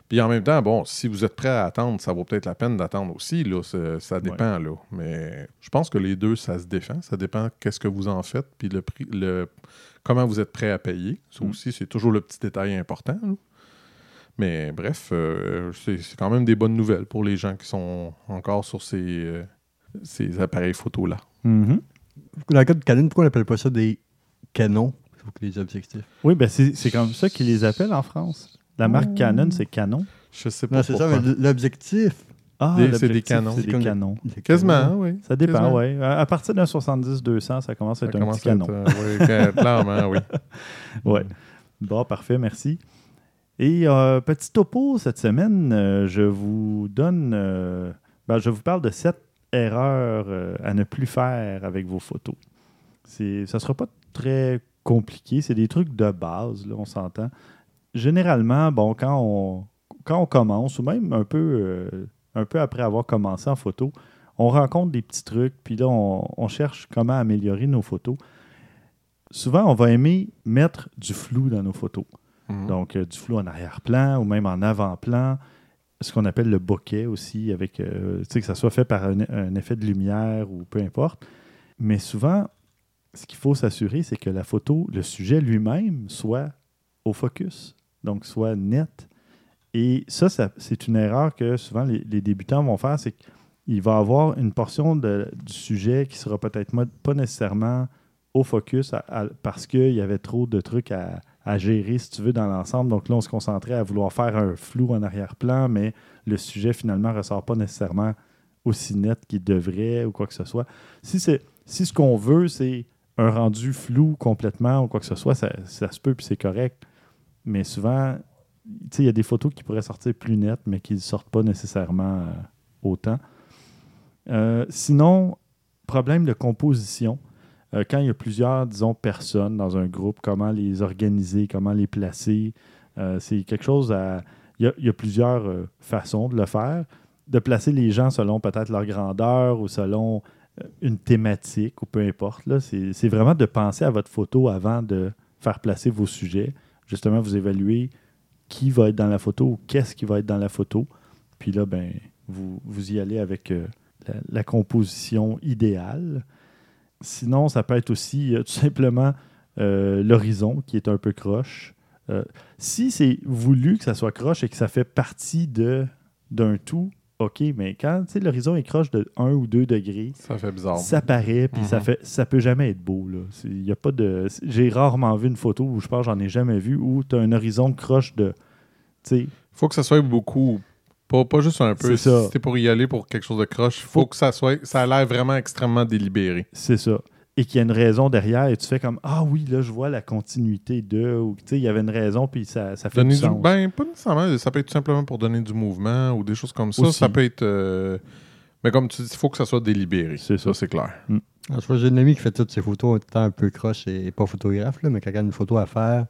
Puis en même temps, bon, si vous êtes prêt à attendre, ça vaut peut-être la peine d'attendre aussi, là, ça, dépend, là. Mais je pense que les deux, ça se défend. Ça dépend qu'est-ce que vous en faites, puis le prix, le, comment vous êtes prêt à payer. Ça Mm. aussi, c'est toujours le petit détail important, là. Mais bref, euh, c'est quand même des bonnes nouvelles pour les gens qui sont encore sur ces, euh, ces appareils photo-là. Mhm. Dans le cas de Canon, pourquoi on n'appelle pas ça des canons? Pour que les objectifs? Oui, ben c'est c'est comme ça qu'ils les appellent en France. La marque Oh. Canon, c'est Canon. Je sais pas Non, c'est ça, mais l'objectif. Ah, Des- c'est des canons. C'est des canons. Quasiment, oui. Ça dépend, Quasiment. oui. À, à partir d'un 70-200, ça commence à Ça être un commence petit à canon. être, euh, oui, ca- clairement, oui. Ouais. Bon, parfait, merci. Et euh, petit topo cette semaine, euh, je vous donne, euh, ben, je vous parle de sept erreurs euh, à ne plus faire avec vos photos. C'est, ça ne sera pas très compliqué, c'est des trucs de base, là, on s'entend. Généralement, bon, quand on, quand on commence, ou même un peu, un peu après avoir commencé en photo, on rencontre des petits trucs, puis là, on, on cherche comment améliorer nos photos. Souvent, on va aimer mettre du flou dans nos photos. Mhm. Donc, euh, du flou en arrière-plan ou même en avant-plan. Ce qu'on appelle le bokeh aussi, avec, euh, que ça soit fait par un, effet de lumière ou peu importe. Mais souvent, ce qu'il faut s'assurer, c'est que la photo, le sujet lui-même, soit au focus, donc soit net. Et ça, c'est une erreur que souvent les, débutants vont faire, c'est qu'il va avoir une portion du sujet qui sera peut-être pas nécessairement au focus parce qu'il y avait trop de trucs à, à gérer, si tu veux, dans l'ensemble. Donc là, on se concentrait à vouloir faire un flou en arrière-plan, mais le sujet, finalement, ne ressort pas nécessairement aussi net qu'il devrait ou quoi que ce soit. Si, ce qu'on veut, c'est un rendu flou complètement ou quoi que ce soit, ça, se peut puis c'est correct. Mais souvent, il y a des photos qui pourraient sortir plus nettes, mais qui ne sortent pas nécessairement euh, autant. Euh, sinon, problème de composition. Euh, quand il y a plusieurs, disons, personnes dans un groupe, comment les organiser, comment les placer, euh, c'est quelque chose à... Il y a, plusieurs euh, façons de le faire. De placer les gens selon peut-être leur grandeur ou selon une thématique ou peu importe. C'est vraiment de penser à votre photo avant de faire placer vos sujets. Justement, vous évaluez qui va être dans la photo ou qu'est-ce qui va être dans la photo. Puis là, ben, vous, vous y allez avec la composition idéale. Sinon, ça peut être aussi euh, tout simplement euh, l'horizon qui est un peu croche. Euh, si c'est voulu que ça soit croche et que ça fait partie de d'un tout, OK, mais quand l'horizon est croche de 1 ou 2 degrés, Ça fait bizarre. ça paraît, puis ça Mhm. fait ça peut jamais être beau. Là. Y a pas de, j'ai rarement vu une photo où je pense j'en ai jamais vu où tu as un horizon croche de. Sais, faut que ça soit beaucoup. Pas, pas juste un peu. Si t'es pour y aller pour quelque chose de croche, faut, Faut- que ça soit. Ça a l'air vraiment extrêmement délibéré. c'est ça. Et qu'il y a une raison derrière, et tu fais comme Ah oui, là, je vois la continuité de. Ou tu sais, il y avait une raison, puis ça, ça fait Donner du du, sens. ben, pas nécessairement. Ça peut être tout simplement pour donner du mouvement ou des choses comme ça. Aussi. Ça peut être. euh, Mais comme tu dis, il faut que ça soit délibéré. C'est ça. c'est clair. Ah, je vois, j'ai une amie qui fait toutes ses photos en étant un peu croche et, et pas photographe, là, mais quand elle a une photo à faire,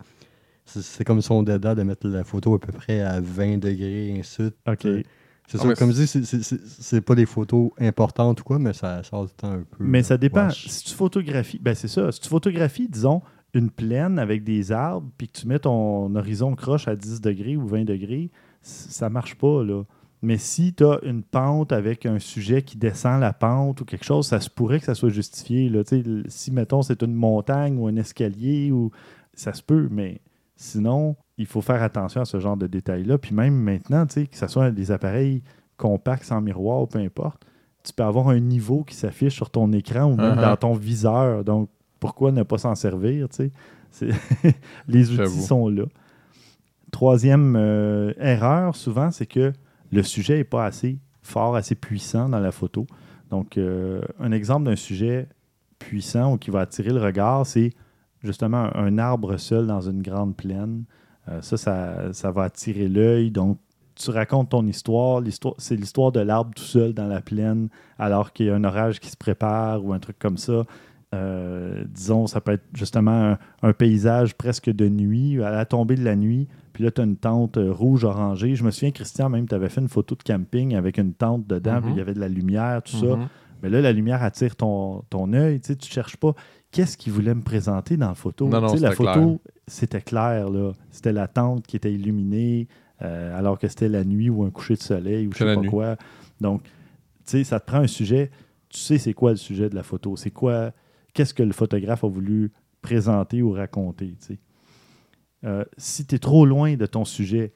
c'est, comme son dada de mettre la photo à peu près à 20 degrés, et ainsi de suite. OK. C'est Ah, sûr, comme je dis, c'est, c'est, c'est- c'est pas des photos importantes ou quoi, mais ça sort du temps un peu. Mais ça dépend. wesh. Si tu photographies, ben c'est ça. Si tu photographies, disons, une plaine avec des arbres, puis que tu mets ton horizon croche à 10 degrés ou 20 degrés, ça marche pas, là. Mais si tu as une pente avec un sujet qui descend la pente ou quelque chose, ça se pourrait que ça soit justifié. Là. Tu sais, l- Si, mettons, c'est une montagne ou un escalier, ou ça se peut, mais sinon, il faut faire attention à ce genre de détails-là. Puis même maintenant, que ce soit des appareils compacts sans miroir, peu importe, tu peux avoir un niveau qui s'affiche sur ton écran ou même Uh-huh. dans ton viseur. Donc, pourquoi ne pas s'en servir? Les outils sont là. Troisième euh, erreur, souvent, c'est que le sujet n'est pas assez fort, assez puissant dans la photo. Donc, euh, un exemple d'un sujet puissant ou qui va attirer le regard, c'est justement un, arbre seul dans une grande plaine. Euh, ça, ça, ça va attirer l'œil. Donc, tu racontes ton histoire. l'histoire c'est l'histoire de l'arbre tout seul dans la plaine, alors qu'il y a un orage qui se prépare ou un truc comme ça. Euh, disons, ça peut être justement un, un paysage presque de nuit, à la tombée de la nuit. Puis là, tu as une tente euh, rouge-orangée. Je me souviens, Christian, même, tu avais fait une photo de camping avec une tente dedans, Mhm. puis il y avait de la lumière, tout ça. Mhm. Mais là, la lumière attire ton, ton œil. Tu ne cherches pas qu'est-ce qu'il voulait me présenter dans la photo? Non, non, la photo, c'était clair. là. C'était la tente qui était illuminée, euh, alors que c'était la nuit ou un coucher de soleil ou je sais pas nuit. quoi. Donc, tu sais, ça te prend un sujet. Tu sais, c'est quoi le sujet de la photo? C'est quoi, qu'est-ce que le photographe a voulu présenter ou raconter. Euh, si tu es trop loin de ton sujet,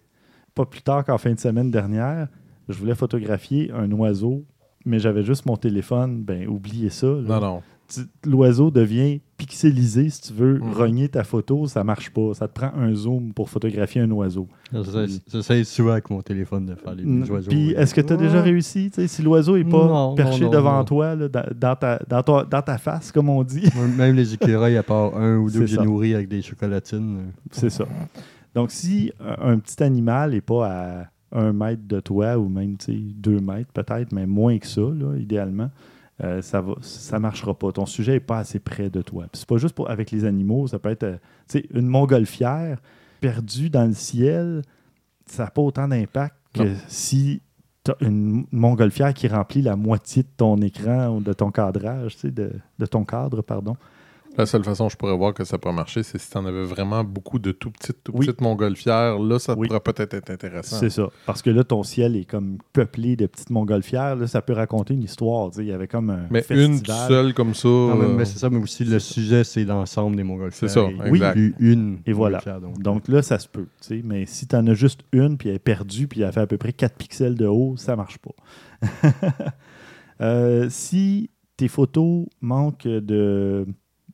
pas plus tard qu'en fin de semaine dernière, je voulais photographier un oiseau, mais j'avais juste mon téléphone. Ben, oubliez ça. là. Non, non. L'oiseau devient pixelisé si tu veux Mhm. rogner ta photo, ça marche pas. Ça te prend un zoom pour photographier un oiseau. J'essaie souvent avec mon téléphone de faire les, les oiseaux. Puis est-ce que tu as déjà réussi? Si l'oiseau n'est pas Non, perché non, non, devant non. toi, là, dans, ta, dans, ta, dans ta face, comme on dit, Même les écureuils, à part un ou deux que C'est j'ai ça. nourris avec des chocolatines. euh, c'est ça. Donc, si un, petit animal n'est pas à un mètre de toi, ou même deux mètres peut-être, mais moins que ça, là, idéalement, euh, ça ne ça marchera pas. Ton sujet n'est pas assez près de toi. C'est pas juste pour, avec les animaux, ça peut être euh, tu sais, une montgolfière perdue dans le ciel, ça n'a pas autant d'impact que Non. si tu as une montgolfière qui remplit la moitié de ton écran ou de ton cadrage, tu sais, de, de ton cadre, pardon. La seule façon que je pourrais voir que ça pourrait marcher, c'est si tu en avais vraiment beaucoup de tout petites, tout Oui. petites montgolfières. Là, ça Oui. pourrait peut-être être intéressant. C'est ça. Parce que là, ton ciel est comme peuplé de petites montgolfières. Là, ça peut raconter une histoire. tu sais. Il y avait comme un Mais festival. une toute seule comme ça. Ah, mais, euh, mais c'est ça, mais aussi le sujet, c'est l'ensemble des montgolfières. C'est ça, Et Oui. exact. plus une. Et voilà. montgolfière, donc. Donc là, ça se peut. tu sais. Mais si tu en as juste une, puis elle est perdue, puis elle fait à peu près 4 pixels de haut, ça marche pas. Euh, si tes photos manquent de,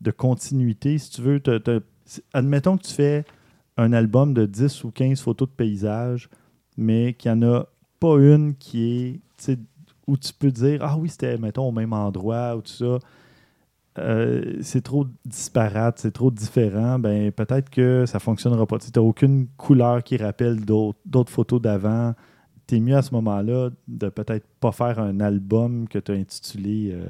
de continuité, si tu veux, admettons que tu fais un album de 10 ou 15 photos de paysages, mais qu'il n'y en a pas une qui est, où tu peux dire, ah oui, c'était, mettons, au même endroit, ou tout ça. Euh, c'est trop disparate, c'est trop différent, ben peut-être que ça fonctionnera pas. Tu n'as aucune couleur qui rappelle d'autres d'autres photos d'avant. Tu es mieux à ce moment-là de peut-être pas faire un album que tu as intitulé euh,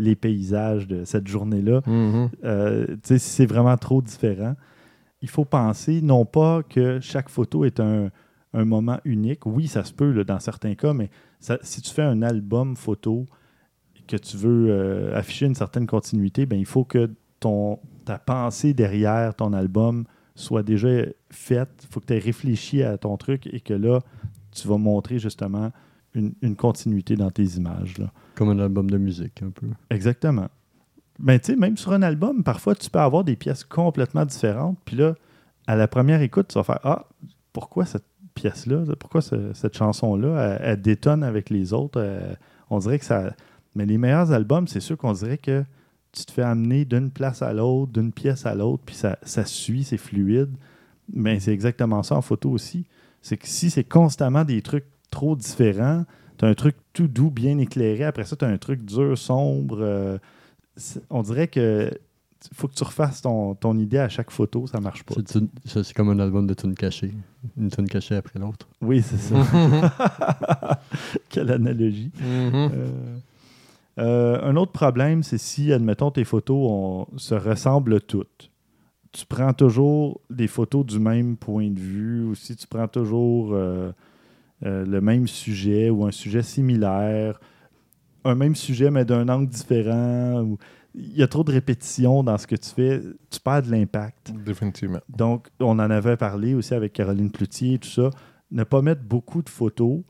Les paysages de cette journée-là. mhm. Euh, si c'est vraiment trop différent, il faut penser non pas que chaque photo est un, un moment unique. Oui, ça se peut là, dans certains cas, mais ça- si tu fais un album photo que tu veux euh, afficher une certaine continuité, ben, il faut que ton, ta pensée derrière ton album soit déjà faite. Il faut que tu aies réfléchi à ton truc et que là, tu vas montrer justement une, une continuité dans tes images. Là. Comme un album de musique, un peu. Exactement. Mais tu sais, même sur un album, parfois, tu peux avoir des pièces complètement différentes. Puis là, à la première écoute, tu vas faire Ah, pourquoi cette pièce-là, pourquoi ce- cette chanson-là, elle, elle détonne avec les autres euh, On dirait que ça. Mais les meilleurs albums, c'est sûr qu'on dirait que tu te fais amener d'une place à l'autre, d'une pièce à l'autre, puis ça, ça suit, c'est fluide. Mais c'est exactement ça en photo aussi. C'est que si c'est constamment des trucs trop différents, tu as un truc tout doux, bien éclairé. Après ça, tu as un truc dur, sombre. euh, on dirait que faut que tu refasses ton, ton idée à chaque photo, ça marche pas. C'est comme un album de tunes cachées. Une tune cachée après l'autre. Oui, c'est ça. Quelle analogie. Mhm. Euh, euh, un autre problème, c'est si, admettons, tes photos on- se ressemblent toutes. Tu prends toujours des photos du même point de vue, ou si tu prends toujours euh, euh, le même sujet ou un sujet similaire, un même sujet mais d'un angle différent, ou il y a trop de répétitions dans ce que tu fais, tu perds de l'impact. Définitivement. Donc, on en avait parlé aussi avec Caroline Cloutier et tout ça. Ne pas mettre beaucoup de photos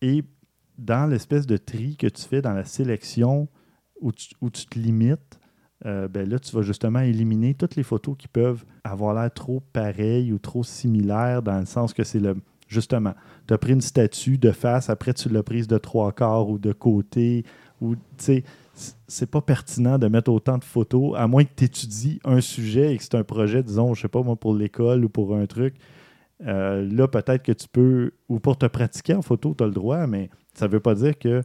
et dans l'espèce de tri que tu fais dans la sélection où tu, où tu te limites, euh, ben là, tu vas justement éliminer toutes les photos qui peuvent avoir l'air trop pareilles ou trop similaires dans le sens que c'est le. Justement, tu as pris une statue de face, après tu l'as prise de trois quarts ou de côté, ou tu sais, c'est pas pertinent de mettre autant de photos, à moins que tu étudies un sujet et que c'est un projet, disons, je sais pas moi, pour l'école ou pour un truc. Euh, là, peut-être que tu peux, ou pour te pratiquer en photo, tu as le droit, mais ça veut pas dire que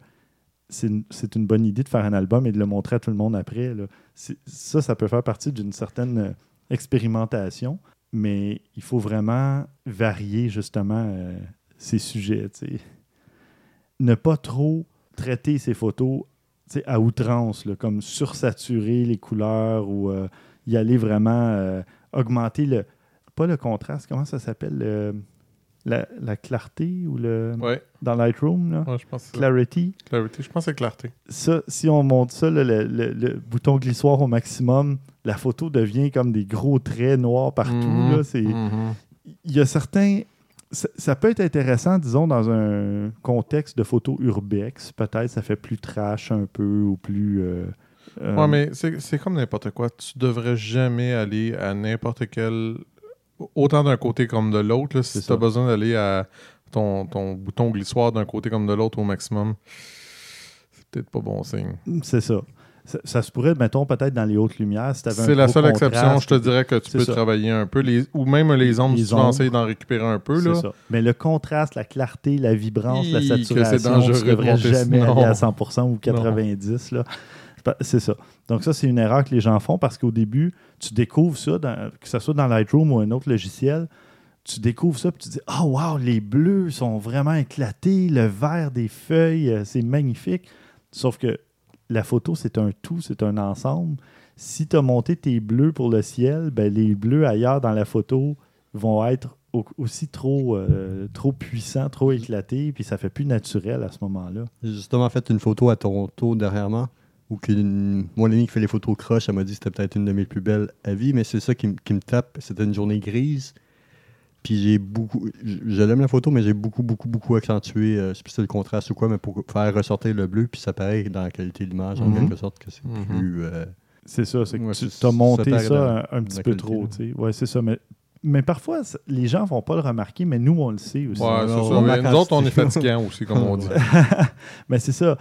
c'est une, bonne idée de faire un album et de le montrer à tout le monde après. là. Ça, ça peut faire partie d'une certaine expérimentation, mais il faut vraiment varier justement euh, ces sujets. Ne pas trop traiter ces photos à outrance, là, comme sursaturer les couleurs ou euh, y aller vraiment euh, augmenter le. Pas le contraste, comment ça s'appelle le- la, la clarté ou le. Ouais, Dans Lightroom, là? ouais, je pense. Clarity. Clarity. Je pense que c'est clarté. Ça, si on monte ça, là, le, le- le bouton glissoir au maximum, la photo devient comme des gros traits noirs partout. Mhm. là. C'est- Mhm. Il y a certains. Ça, ça peut être intéressant, disons, dans un contexte de photo urbex. Peut-être ça fait plus trash un peu ou plus. euh, euh, Ouais, mais c'est c'est comme n'importe quoi. Tu devrais jamais aller à n'importe quel. Autant d'un côté comme de l'autre. là. Si tu as besoin d'aller à ton, ton bouton glissoir d'un côté comme de l'autre au maximum, c'est peut-être pas bon signe. C'est ça. Ça. ça se pourrait, mettons, peut-être dans les hautes lumières. Si C'est la seule exception. Je te dirais que tu peux ça. travailler un peu. Les, ou même les ombres, Les si tu vas ombres. essayer d'en récupérer un peu. Là. ça. Mais le contraste, la clarté, la vibrance, la saturation, tu de devrais jamais aller à Non. 100% ou 90%. là. C'est ça. Donc ça, c'est une erreur que les gens font parce qu'au début, tu découvres ça, dans- que ce soit dans Lightroom ou un autre logiciel, tu découvres ça et tu dis « Oh wow, les bleus sont vraiment éclatés, le vert des feuilles, euh, c'est magnifique. » Sauf que la photo, c'est un tout, c'est un ensemble. Si tu as monté tes bleus pour le ciel, ben, les bleus ailleurs dans la photo vont être au- aussi trop, euh, trop puissants, trop éclatés, puis ça fait plus naturel à ce moment-là. J'ai justement fait une photo à Toronto dernièrement où qu'une- mon ami qui fait les photos croches, elle m'a dit que c'était peut-être une de mes plus belles à vie, mais c'est ça qui me tape. C'était une journée grise. Puis j'ai beaucoup. Je l'aime la photo, mais j'ai beaucoup, beaucoup, beaucoup accentué, euh, je sais plus si c'est le contraste ou quoi, mais pour faire ressortir le bleu, puis ça paraît dans la qualité de l'image, en Mhm. quelque sorte, que c'est Mhm. plus. euh, C'est ça, c'est que Ouais, tu as monté ça un, petit peu qualité, trop. là. tu sais. Ouais, c'est ça. Mais, mais parfois, les gens vont pas le remarquer, mais nous, on le sait aussi. Ouais, c'est on ça. en nous autres, on est fatigants aussi, comme on dit. mais c'est ça.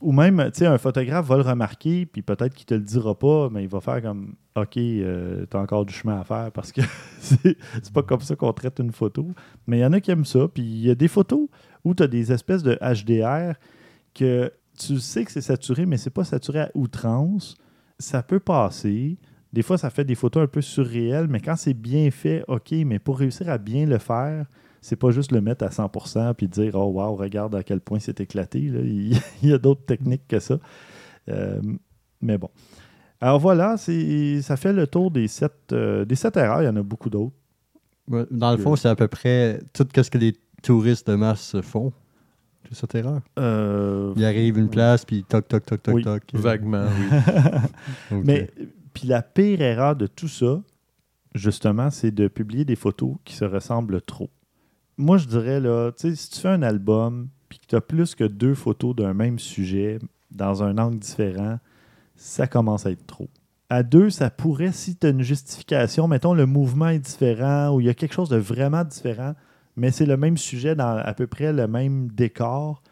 Ou même, tu sais, un photographe va le remarquer, puis peut-être qu'il te le dira pas, mais il va faire comme OK, tu as encore du chemin à faire parce que c'est pas comme ça qu'on traite une photo. Mais il y en a qui aiment ça. Puis il y a des photos où tu as des espèces de HDR que tu sais que c'est saturé, mais c'est pas saturé à outrance. Ça peut passer. Des fois, ça fait des photos un peu surréelles, mais quand c'est bien fait, OK, mais pour réussir à bien le faire, c'est pas juste le mettre à 100% puis dire oh wow regarde à quel point c'est éclaté là. il, y a d'autres techniques que ça Euh, mais bon alors voilà c'est ça fait le tour des sept euh, des sept erreurs il y en a beaucoup d'autres Dans le fond, c'est à peu près tout ce que les touristes de masse font. C'est cette erreur. Euh, Il arrive une place, puis toc, toc, toc, toc, Oui. toc. Vaguement, oui. Mais puis la pire erreur de tout ça justement c'est de publier des photos qui se ressemblent trop moi je dirais là tu sais si tu fais un album puis que tu as plus que deux photos d'un même sujet dans un angle différent ça commence à être trop À deux, ça pourrait, si tu as une justification, mettons le mouvement est différent ou il y a quelque chose de vraiment différent, mais c'est le même sujet dans à peu près le même décor,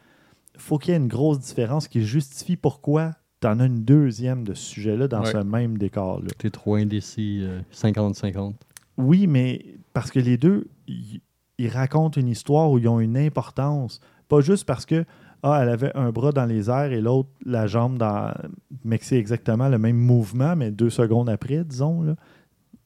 faut qu'il y ait une grosse différence qui justifie pourquoi tu en as une deuxième de ce sujet-là dans Ouais. ce même décor-là. T'es trop indécis, euh, 50-50. Oui, mais parce que les deux, ils racontent une histoire où ils ont une importance. Pas juste parce que ah, elle avait un bras dans les airs et l'autre la jambe dans. Mais que c'est exactement le même mouvement, mais deux secondes après, disons. là.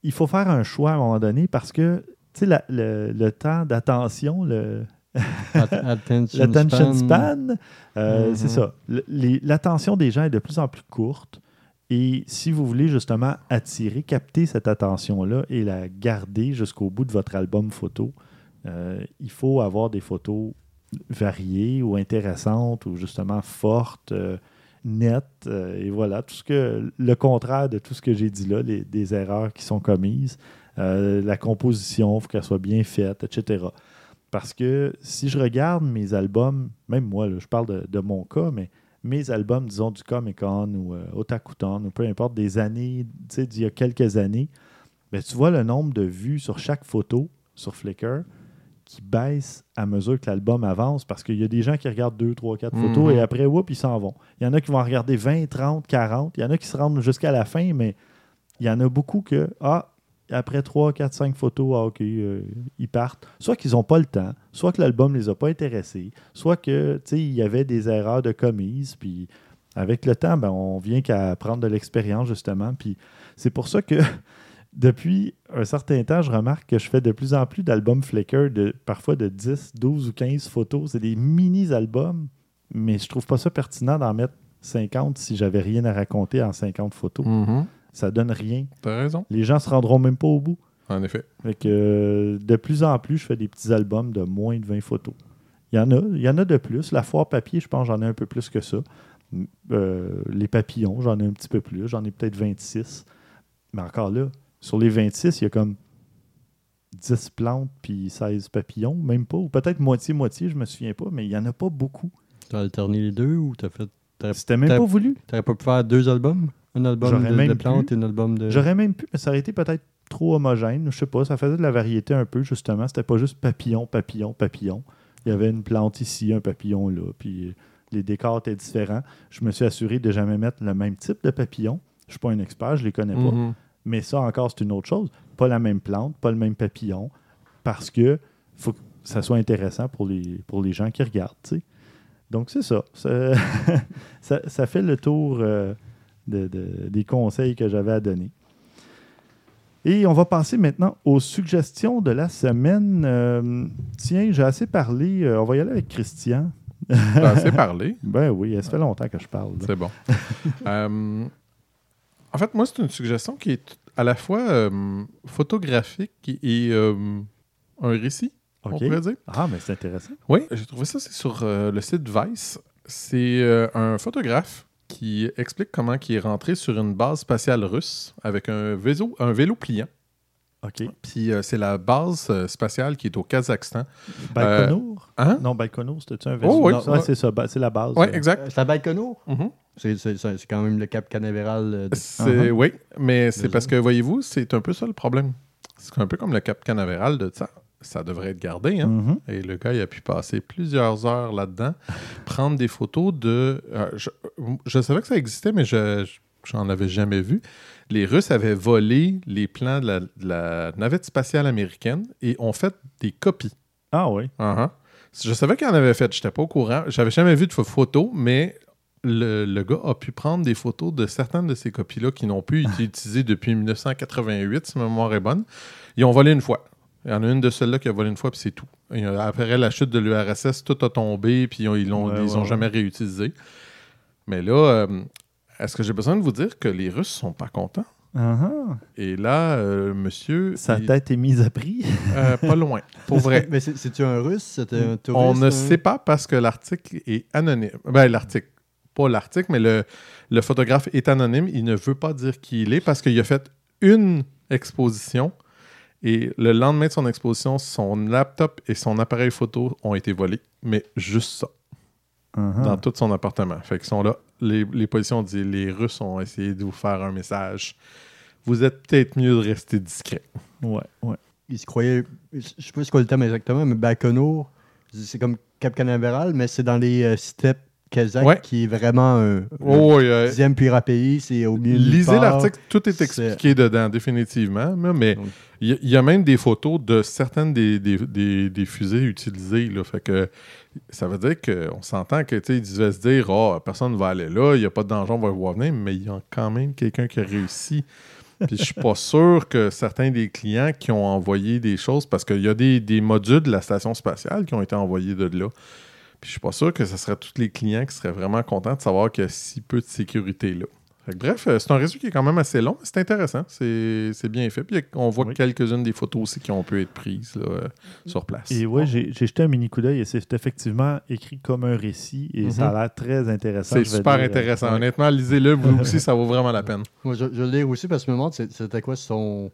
Il faut faire un choix à un moment donné parce que tu sais, la- le, le temps d'attention, le, At- Attention, l'attention span. span, euh, Mhm. c'est ça. L'attention des gens est de plus en plus courte. Et si vous voulez justement attirer, capter cette attention-là et la garder jusqu'au bout de votre album photo, il faut avoir des photos variées ou intéressantes ou justement fortes, euh, nettes. euh, et voilà, tout ce que le contraire de tout ce que j'ai dit là, les- des erreurs qui sont commises. Euh, la composition, il faut qu'elle soit bien faite, etc. Parce que si je regarde mes albums, même moi, là, je parle de, mon cas, mais mes albums, disons, du Comic Con ou euh, ou peu importe, des années, tu sais, d'il y a quelques années, ben, tu vois le nombre de vues sur chaque photo sur Flickr qui baisse à mesure que l'album avance parce qu'il y a des gens qui regardent 2, 3, 4 photos et après, whoop, ils s'en vont. Il y en a qui vont regarder 20, 30, 40. Il y en a qui se rendent jusqu'à la fin, mais il y en a beaucoup que, ah, après 3, 4, 5 photos, ah, OK, euh, ils partent. Soit qu'ils n'ont pas le temps, soit que l'album ne les a pas intéressés, soit que, tu sais, il y avait des erreurs de commises, puis avec le temps, ben, on vient qu'à prendre de l'expérience, justement. Puis c'est pour ça que depuis un certain temps, je remarque que je fais de plus en plus d'albums Flickr, de, parfois de 10, 12 ou 15 photos. C'est des mini-albums, mais je trouve pas ça pertinent d'en mettre 50 si j'avais rien à raconter en 50 photos. Mhm. Ça donne rien. T'as raison, Les gens se rendront même pas au bout. en effet. Fait que, euh, de plus en plus, je fais des petits albums de moins de 20 photos. Il y en a, il y en a de plus. La foire papier, je pense j'en ai un peu plus que ça. Euh, les papillons, j'en ai un petit peu plus. J'en ai peut-être 26. Mais encore là, sur les 26, il y a comme 10 plantes puis 16 papillons, même pas. Ou peut-être moitié-moitié, je me souviens pas, mais il n'y en a pas beaucoup. T'as alterné les deux ou t'as fait. C'était même pas voulu. t'aurais pas pu faire deux albums? Un album de, même de plantes pu. et un album de. J'aurais même pu, mais ça aurait été peut-être trop homogène. Je sais pas, ça faisait de la variété un peu, justement. C'était pas juste papillon, papillon, papillon. Il y avait une plante ici, un papillon là, puis les décors étaient différents. Je me suis assuré de jamais mettre le même type de papillon. Je suis pas un expert, je les connais pas. Mhm. Mais ça encore, c'est une autre chose. Pas la même plante, pas le même papillon, parce que faut que ça soit intéressant pour les, pour les gens qui regardent. Donc, c'est ça. Ça, ça. ça fait le tour euh, de- de- des conseils que j'avais à donner. Et on va passer maintenant aux suggestions de la semaine. Euh, tiens, j'ai assez parlé. Euh, on va y aller avec Christian. T'as assez parlé. Ben oui, ça fait longtemps que je parle. C'est bon. En fait, moi, c'est une suggestion qui est à la fois euh, photographique et euh, un récit, on pourrait dire. Ah, mais c'est intéressant. Oui, j'ai trouvé ça, c'est sur euh, le site Vice. C'est un photographe qui explique comment il est rentré sur une base spatiale russe avec un vélo, un vélo pliant. OK. Puis euh, c'est la base euh, spatiale qui est au Kazakhstan. Baïkonour? Hein? Non, Baïkonour, c'était-tu un vaisseau? Oh, oui. Non, ouais, c'est ça. ba- C'est la base. Oui, euh. exact. Euh, C'est à Baïkonour Mhm. C'est c'est- c'est- c'est quand même le cap canavéral. euh, de- C'est, Uh-huh. Oui, mais c'est parce que, voyez-vous, c'est un peu ça le problème. C'est un peu comme le cap canavéral de ça. Ça devrait être gardé. Hein? Mhm. Et le gars, il a pu passer plusieurs heures là-dedans, prendre des photos de. euh, je, je savais que ça existait, mais je j'en avais jamais vu. Les Russes avaient volé les plans de la, de la navette spatiale américaine et ont fait des copies. Ah oui. Uh-huh. Je savais qu'il en avait fait, je n'étais pas au courant. J'avais jamais vu de photos, mais le, le gars a pu prendre des photos de certaines de ces copies-là qui n'ont plus été utilisées depuis 1988, si ma mémoire est bonne. Ils ont volé une fois. Il y en a une de celles-là qui a volé une fois, puis c'est tout. Et, euh, après la chute de l'URSS, tout a tombé, puis ils ils l'ont Ouais, ils ouais, ont ouais. jamais réutilisé. Mais là, euh, est-ce que j'ai besoin de vous dire que les Russes sont pas contents? Uh-huh. Et là, euh, monsieur... Sa il- tête est mise à prix. euh, pas loin, pour vrai. Mais c'est- c'est-tu un russe? C'était un touriste On ne sait pas parce que l'article est anonyme. Ben, l'article. Pas l'article, mais le, le photographe est anonyme. Il ne veut pas dire qui il est parce qu'il a fait une exposition et le lendemain de son exposition, son laptop et son appareil photo ont été volés. Mais juste ça, Uh-huh. dans tout son appartement. Fait qu'ils sont là. Les, les policiers ont dit les Russes ont essayé de vous faire un message. Vous êtes peut-être mieux de rester discret. Ouais, ouais. Il se croyait, je sais pas c'est quoi le terme exactement, mais Baïkonour, c'est comme Cap Canaveral, mais c'est dans les euh, steppes kazakhs Ouais. qui est vraiment un Oh, euh, dixième pays, c'est au milieu lisez l'article, tout est expliqué dedans, définitivement. Mais il y, a- il y a même des photos de certaines des, des, des- des fusées utilisées. Là, fait que ça veut dire qu'on s'entend que tu sais, ils devaient se dire oh, personne ne va aller là, il n'y a pas de danger, on va voir venir, mais il y a quand même quelqu'un qui a réussi. Puis je suis pas sûr que certains des clients qui ont envoyé des choses, parce qu'il y a des, des modules de la station spatiale qui ont été envoyés de là. Puis je suis pas sûr que ce serait tous les clients qui seraient vraiment contents de savoir qu'il y a si peu de sécurité là. Fait que bref, euh, c'est un réseau qui est quand même assez long, mais c'est intéressant, c'est bien fait. Puis on voit Oui. quelques-unes des photos aussi qui ont pu être prises là, euh, sur place. Et ouais, j'ai j'ai jeté un mini coup d'œil et c'est effectivement écrit comme un récit et ça a l'air très intéressant. C'est super dire. intéressant. Ouais. Honnêtement, lisez-le, vous aussi, ça vaut vraiment la peine. Moi, je, je l'ai aussi parce que je me demande c'est- c'était quoi son,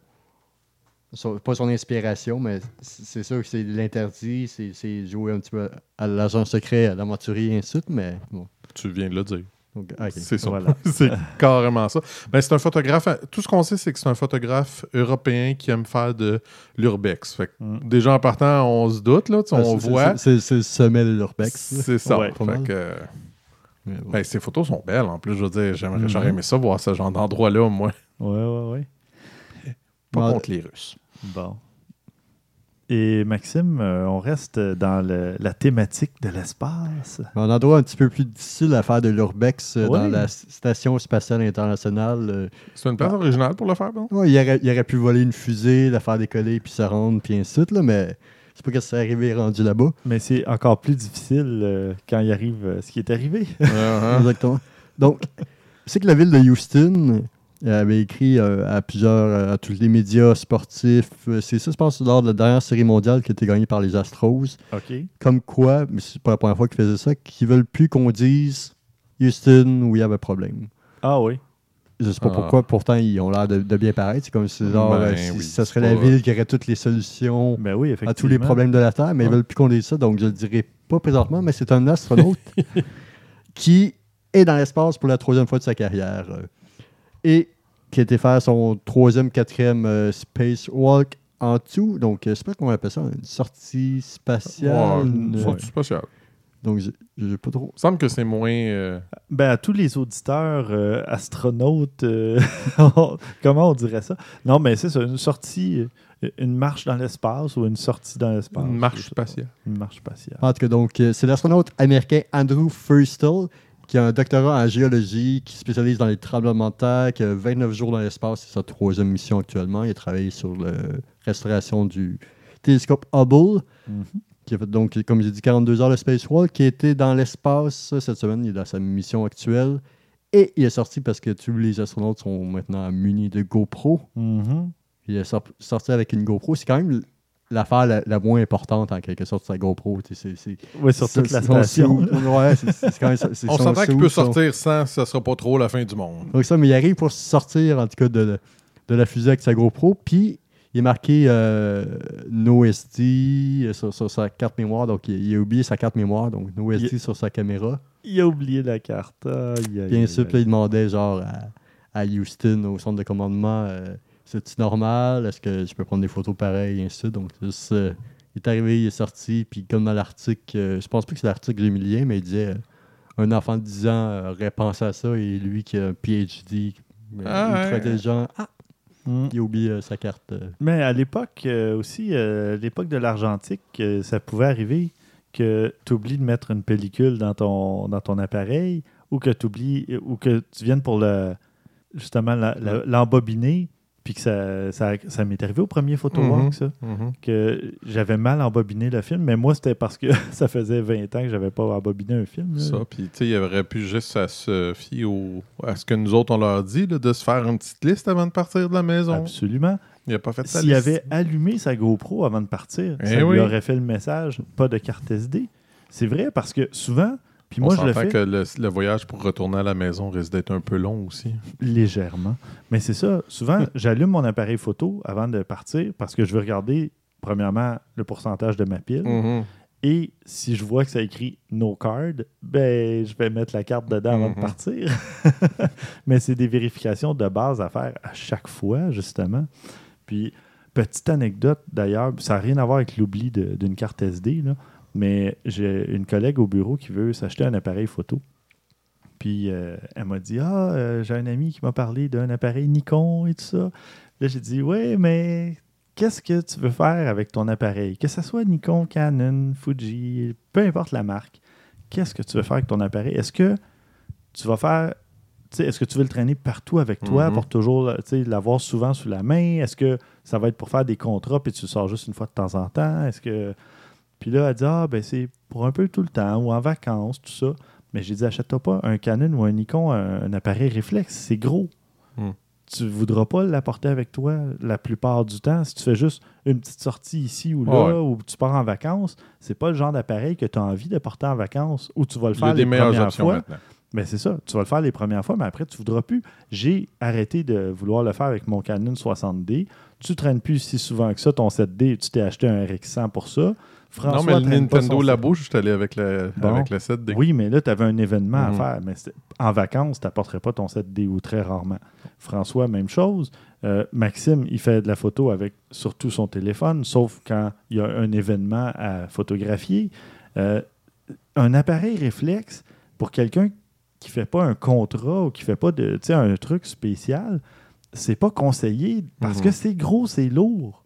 son- Pas son inspiration, mais c'est sûr que c'est l'interdit, c'est c'est jouer un petit peu à l'agent secret, à l'aventurier et ainsi de suite, mais bon. Tu viens de le dire. C'est ça. Voilà. c'est carrément ça. Ben, c'est un photographe. Tout ce qu'on sait, c'est que c'est un photographe européen qui aime faire de l'urbex. Fait que Mm. déjà en partant, on se doute, là, Ah, on c'est- voit. C'est c'est le sommet de l'urbex. C'est ça. Ouais, Fait que, bon. ben, ces photos sont belles en plus. Je veux dire, j'aimerais, Mhm. j'aurais aimé ça, voir ce genre d'endroit-là, moi. Ouais, ouais, ouais. Pas contre les Russes. Bon. Et Maxime, euh, on reste dans le- la thématique de l'espace. Un endroit un petit peu plus difficile à faire de l'urbex euh, dans Oui. la Station spatiale internationale. euh, C'est une place originale pour le faire, bon? ouais, il, aurait, il aurait pu voler une fusée, la faire décoller, puis se rendre, puis ainsi de suite, là, mais c'est pas que c'est arrivé rendu là-bas. Mais c'est encore plus difficile euh, quand il arrive euh, ce qui est arrivé. Exactement. Donc, c'est que la ville de Houston euh, avait écrit euh, à plusieurs, euh, à tous les médias sportifs, euh, c'est ça, je pense, lors de la dernière série mondiale qui a été gagnée par les Astros, OK. comme quoi, mais c'est pas la première fois qu'ils faisaient ça, qu'ils veulent plus qu'on dise Houston où il y avait problème. Ah oui. Je sais pas Ah. pourquoi, pourtant ils ont l'air de, de bien paraître. C'est comme si genre, Ben si- oui, ça serait la ville qui aurait toutes les solutions Ben oui, à tous les problèmes de la Terre, mais ils veulent plus qu'on dise ça, donc je le dirai pas présentement, mais c'est un astronaute qui est dans l'espace pour la troisième fois de sa carrière euh, et qui a été faire son troisième, quatrième euh, spacewalk en tout. Donc, euh, je sais pas comment on appelle ça, une sortie spatiale. Ouais, une- sortie spatiale. Donc, je je sais pas trop. Il semble que c'est moins. euh, Ben, à tous les auditeurs euh, astronautes, euh, comment on dirait ça? Non, mais c'est ça, une sortie, une marche dans l'espace ou une sortie dans l'espace. une marche spatiale. Une marche spatiale. En tout cas, donc, c'est l'astronaute américain Andrew Furstel qui a un doctorat en géologie, qui spécialise dans les tremblements de terre, qui a 29 jours dans l'espace, c'est sa troisième mission actuellement. Il a travaillé sur la restauration du télescope Hubble, Mhm. qui a fait donc, comme j'ai dit, 42 heures de spacewalk, qui était dans l'espace cette semaine. Il est dans sa mission actuelle. Et il est sorti parce que tous les astronautes sont maintenant munis de GoPro. Mhm. Il est sor- sorti avec une GoPro. C'est quand même l'affaire la, la moins importante, en quelque sorte, sa GoPro. C'est- c'est- Oui, sur toute la son station. Ouais, c'est- quand même On s'entend qu'il peut son- sortir sans, ça sera pas trop la fin du monde. Donc ça, mais il arrive pour sortir, en tout cas, de, de la fusée avec sa GoPro. Puis, il est marqué euh, No SD euh, sur, sur sa carte mémoire. Donc, il, il a oublié sa carte mémoire. Donc, No SD Il- sur sa caméra. Il a oublié la carte. Aïe, aïe, Puis aïe, il demandait, genre, à, à Houston, au centre de commandement, euh, c'est-tu normal? Est-ce que je peux prendre des photos pareilles? Et ainsi de suite? Donc, c'est juste, euh, il est arrivé, il est sorti. Puis, comme dans l'article, euh, je pense pas que c'est l'article que j'ai mis le lien, mais il disait... euh, un enfant de 10 ans euh, aurait pensé à ça et lui qui a un PhD euh, Ah, ultra ouais. intelligent, ah, il euh, sa carte. euh. Mais à l'époque euh, aussi, euh, l'époque de l'argentique, euh, ça pouvait arriver que tu oublies de mettre une pellicule dans ton, dans ton appareil ou que tu oublies ou que tu viennes pour le justement la- la- l'embobiner. Puis que ça, ça, ça m'est arrivé au premier photowalk, Mhm. ça, Mhm. que j'avais mal embobiné le film, mais moi, c'était parce que ça faisait 20 ans que j'avais pas embobiné un film. là. Ça, puis tu sais, il aurait pu juste à se fier au- à ce que nous autres on leur dit, là, de se faire une petite liste avant de partir de la maison. Absolument. Il a pas fait ça. S'il avait allumé sa GoPro avant de partir, Eh ça lui aurait fait le message, pas de carte SD. C'est vrai parce que souvent, puis on moi je le s'entend fais que le, le voyage pour retourner à la maison risque d'être un peu long aussi. légèrement. Mais c'est ça, souvent j'allume mon appareil photo avant de partir parce que je veux regarder premièrement le pourcentage de ma pile Mhm. Et si je vois que ça écrit no card, ben je vais mettre la carte dedans avant de Mhm. partir. Mais c'est des vérifications de base à faire à chaque fois, justement. Puis, petite anecdote d'ailleurs, ça n'a rien à voir avec l'oubli d'une carte SD, là, mais j'ai une collègue au bureau qui veut s'acheter un appareil photo. Puis euh, elle m'a dit Ah, euh, j'ai un ami qui m'a parlé d'un appareil Nikon et tout ça. Là, j'ai dit Oui, mais qu'est-ce que tu veux faire avec ton appareil? Que ce soit Nikon, Canon, Fuji, peu importe la marque, qu'est-ce que tu veux faire avec ton appareil? Est-ce que tu vas faire. Est-ce que tu veux le traîner partout avec toi Mhm. pour toujours l'avoir souvent sous la main? Est-ce que ça va être pour faire des contrats puis tu le sors juste une fois de temps en temps? Est-ce que. Puis là, elle dit Ah, ben c'est pour un peu tout le temps ou en vacances, tout ça. Mais j'ai dit Achète-toi pas un Canon ou un Nikon, un, un appareil réflexe, c'est gros. Hmm. Tu voudras pas l'apporter avec toi la plupart du temps. Si tu fais juste une petite sortie ici ou là, Ouais. ou tu pars en vacances, c'est pas le genre d'appareil que tu as envie de porter en vacances ou tu vas le Il y a faire des les meilleures premières options fois. maintenant. Ben c'est ça. Tu vas le faire les premières fois, mais après, tu ne voudras plus. J'ai arrêté de vouloir le faire avec mon Canon 60D. Tu ne traînes plus si souvent que ça ton 7D. Tu t'es acheté un RX100 pour ça. François non, mais le Nintendo Labo, je suis allé avec le, Bon. avec le 7D. Oui, mais là, tu avais un événement à Mhm. faire. Mais en vacances, tu n'apporterais pas ton 7D ou très rarement. François, même chose. Euh, Maxime, il fait de la photo avec surtout son téléphone, sauf quand il y a un événement à photographier. Euh, un appareil réflexe, pour quelqu'un qui fait pas un contrat ou qui fait pas de, un truc spécial, c'est pas conseillé parce Mhm. que c'est gros, c'est lourd.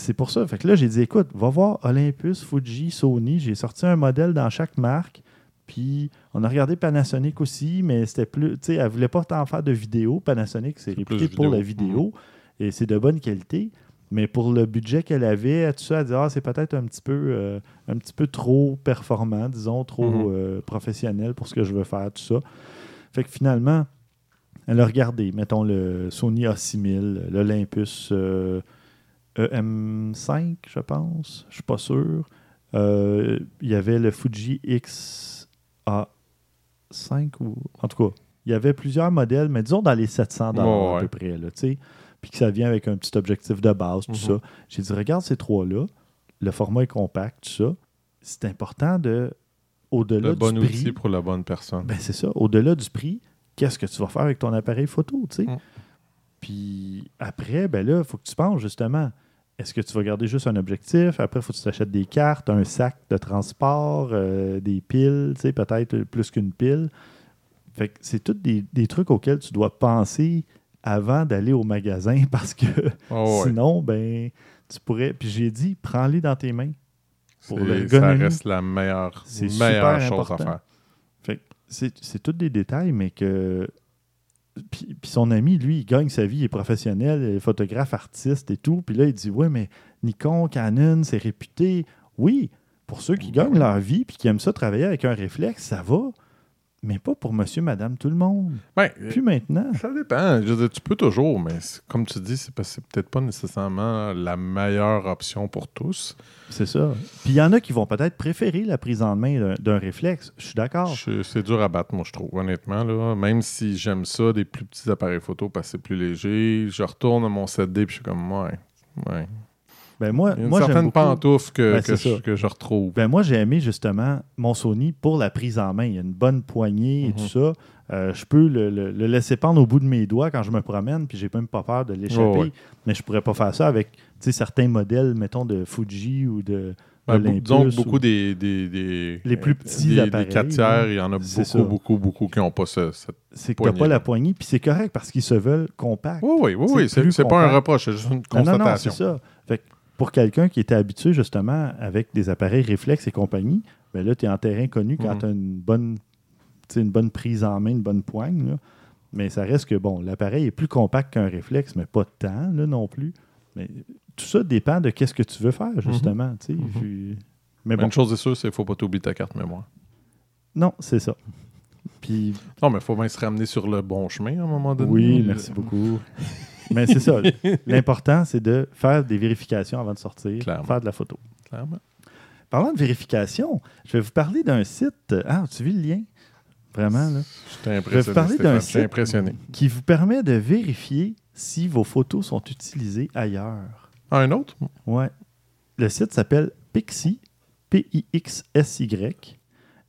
C'est pour ça. Fait que là, j'ai dit, écoute, va voir Olympus, Fuji, Sony. J'ai sorti un modèle dans chaque marque. Puis on a regardé Panasonic aussi, mais c'était plus. Tu sais, elle voulait pas tant faire de vidéo. Panasonic, c'est réputé pour vidéo. la vidéo. Et c'est de bonne qualité. Mais pour le budget qu'elle avait, tout ça, elle dit Ah, c'est peut-être un petit peu euh, un petit peu trop performant, disons, trop Mhm. euh, professionnel pour ce que je veux faire, tout ça. Fait que finalement, elle a regardé, mettons le Sony A6000, l'Olympus euh, EM5, je pense. Je suis pas sûr. Euh, Il y avait le Fuji XA5 ou. En tout cas, il y avait plusieurs modèles, mais disons dans les 700 Ouais, à ouais. peu près, là, tu sais. Puis que ça vient avec un petit objectif de base, tout Mhm. ça. J'ai dit, regarde ces trois-là. Le format est compact, tout ça. C'est important de. Au-delà Le du bon prix. outil pour la bonne personne. Ben, c'est ça. Au-delà du prix, qu'est-ce que tu vas faire avec ton appareil photo, tu sais? Mm. Puis après, ben là, il faut que tu penses justement. Est-ce que tu vas garder juste un objectif? Après, il faut que tu t'achètes des cartes, un sac de transport, euh, des piles, tu sais, peut-être plus qu'une pile. Fait que c'est tous des, des trucs auxquels tu dois penser avant d'aller au magasin parce que Oh, ouais. sinon, ben, tu pourrais. Puis j'ai dit, prends-les dans tes mains. pour ça reste la meilleure, chose à important. faire. Fait c'est tous des détails, mais que. Puis, puis son ami, lui, il gagne sa vie, il est professionnel, il est photographe, artiste et tout. Puis là, il dit Ouais, mais Nikon, Canon, c'est réputé. Oui, pour ceux qui gagnent leur vie puis qui aiment ça travailler avec un réflexe, ça va. Mais pas pour monsieur, madame, tout le monde. Ben, Puis maintenant. Ça dépend. Je veux dire, tu peux toujours, mais comme tu dis, c'est, peut-être pas nécessairement la meilleure option pour tous. C'est ça. Puis il y en a qui vont peut-être préférer la prise en main d'un- réflexe. Je suis d'accord. C'est dur à battre, moi, je trouve, honnêtement. Là. Même si j'aime ça, des plus petits appareils photo parce que c'est plus léger, je retourne à mon 7D puis je suis comme, ouais, ouais. Ben moi, Il y a une moi certaine pantoufle que, Ben, que, je, ça. que je retrouve. Ben moi, j'ai aimé justement mon Sony pour la prise en main. Il y a une bonne poignée et Mhm. tout ça. Euh, je peux le, le- le laisser pendre au bout de mes doigts quand je me promène, puis j'ai même pas peur de l'échapper. Ouais. Mais je pourrais pas faire ça avec tu certains modèles, mettons, de Fuji ou de. Ben, ou- beaucoup des, des, des- Les plus petits des, appareils, Des 4 tiers, là. il y en a beaucoup, beaucoup, beaucoup qui n'ont pas ce, cette. C'est que t'as pas la poignée, puis c'est correct parce qu'ils se veulent compacts. Oui, oui, oui, C'est oui. C'est, pas un reproche, c'est juste une Non, non, non, constatation. c'est ça. Fait que pour quelqu'un qui était habitué justement avec des appareils réflexes et compagnie, ben là, tu es en terrain connu quand Mhm. tu as une bonne, une bonne prise en main, une bonne poigne. là. Mais ça reste que, bon, l'appareil est plus compact qu'un réflexe, mais pas tant là, non plus. Mais tout ça dépend de qu'est-ce que tu veux faire, justement. Mhm. Puis- Mais Mais bon, Une chose est sûre, c'est qu'il ne faut pas t'oublier ta carte mémoire. non, c'est ça. Puis Non, mais il faut bien se ramener sur le bon chemin à un moment donné. oui, merci beaucoup. Mais c'est ça. L'important, c'est de faire des vérifications avant de sortir, Clairement. faire de la photo. Clairement. Parlant de vérification, je vais vous parler d'un site. Ah, tu vu le lien? Vraiment, là? J'étais Je vais impressionné. vous parler d'un site impressionné. qui vous permet de vérifier si vos photos sont utilisées ailleurs. Un autre? Ouais. Le site s'appelle Pixie, P-I-X-S-Y.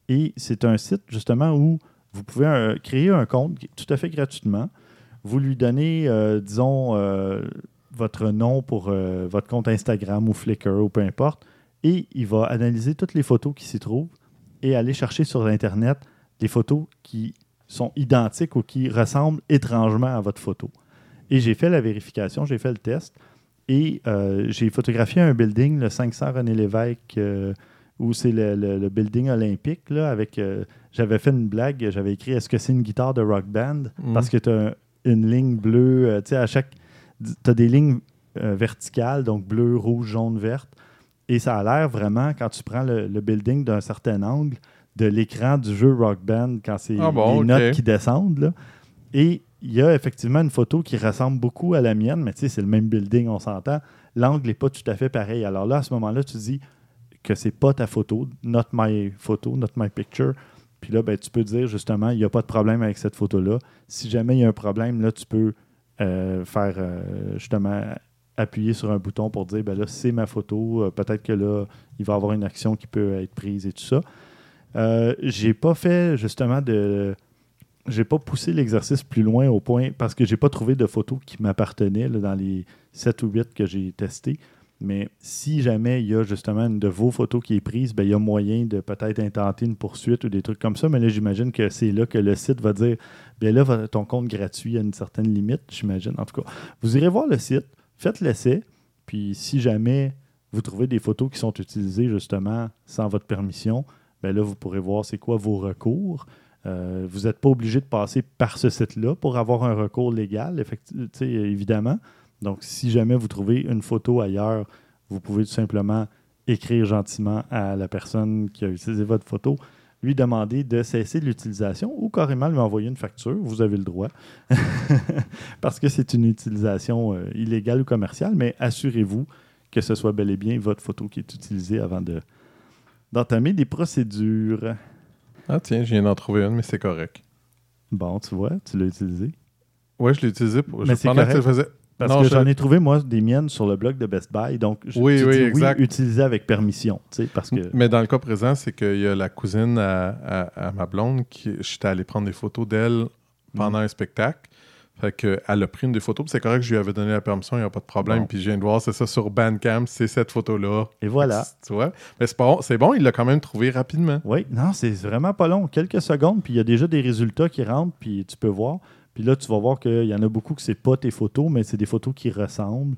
Et c'est un site justement où vous pouvez euh, créer un compte tout à fait gratuitement. Vous lui donnez, euh, disons, euh, votre nom pour euh, votre compte Instagram ou Flickr ou peu importe. Et il va analyser toutes les photos qui s'y trouvent et aller chercher sur Internet des photos qui sont identiques ou qui ressemblent étrangement à votre photo. Et j'ai fait la vérification, j'ai fait le test et j'ai photographié un building, le 500 René Lévesque, où c'est le, le- le building olympique. Là, avec, j'avais fait une blague, j'avais écrit Est-ce que c'est une guitare de rock band Mhm. Parce que tu as une ligne bleue, euh, tu sais, à chaque. Tu as des lignes euh, verticales, donc bleu, rouge, jaune, verte. Et ça a l'air vraiment, quand tu prends le, le building d'un certain angle, de l'écran du jeu Rock Band, quand c'est Ah bon, les notes qui descendent. là. Et il y a effectivement une photo qui ressemble beaucoup à la mienne, mais tu sais, c'est le même building, on s'entend. L'angle n'est pas tout à fait pareil. Alors là, à ce moment-là, tu dis que c'est pas ta photo, not my photo, not my picture. Puis là, ben, tu peux dire justement, il n'y a pas de problème avec cette photo-là. Si jamais il y a un problème, là, tu peux euh, faire euh, justement appuyer sur un bouton pour dire ben là, c'est ma photo. Euh, Peut-être que là, il va y avoir une action qui peut être prise et tout ça. J'ai pas fait justement de. J'ai pas poussé l'exercice plus loin au point parce que j'ai pas trouvé de photos qui m'appartenaient là, dans les 7 ou 8 que j'ai testés. Mais si jamais il y a justement une de vos photos qui est prise, ben, il y a moyen de peut-être intenter une poursuite ou des trucs comme ça. Mais là, j'imagine que c'est là que le site va dire bien là, ton compte gratuit a une certaine limite, j'imagine. En tout cas, vous irez voir le site, faites l'essai, puis si jamais vous trouvez des photos qui sont utilisées justement sans votre permission, ben là, vous pourrez voir c'est quoi vos recours. Euh, vous n'êtes pas obligé de passer par ce site-là pour avoir un recours légal, évidemment. Donc, si jamais vous trouvez une photo ailleurs, vous pouvez tout simplement écrire gentiment à la personne qui a utilisé votre photo, lui demander de cesser l'utilisation ou carrément lui envoyer une facture. Vous avez le droit. Parce que c'est une utilisation euh, illégale ou commerciale, mais assurez-vous que ce soit bel et bien votre photo qui est utilisée avant de d'entamer des procédures. Ah tiens, je viens d'en trouver une, mais c'est correct. Bon, tu vois, tu l'as utilisé. Ouais, je l'ai utilisé pour. Mais je- c'est pendant que correct. faisais. Parce Non, que je- j'en ai trouvé, moi, des miennes sur le blog de Best Buy. Donc, je, Oui, oui, exact. utiliser avec permission. Parce que. Mais dans le cas présent, c'est qu'il y a la cousine à, à- à ma blonde qui j'étais allé prendre des photos d'elle pendant Mm. un spectacle. Fait que elle a pris une des photos, c'est correct, je lui avais donné la permission, il n'y a pas de problème. Bon. Puis je viens de voir, c'est ça sur Bandcamp, c'est cette photo-là. Et voilà. Tu vois? Mais c'est bon, c'est bon, il l'a quand même trouvé rapidement. Oui, non, c'est vraiment pas long. Quelques secondes, puis il y a déjà des résultats qui rentrent, puis tu peux voir. Puis là, tu vas voir qu'il y en a beaucoup que c'est pas tes photos, mais c'est des photos qui ressemblent.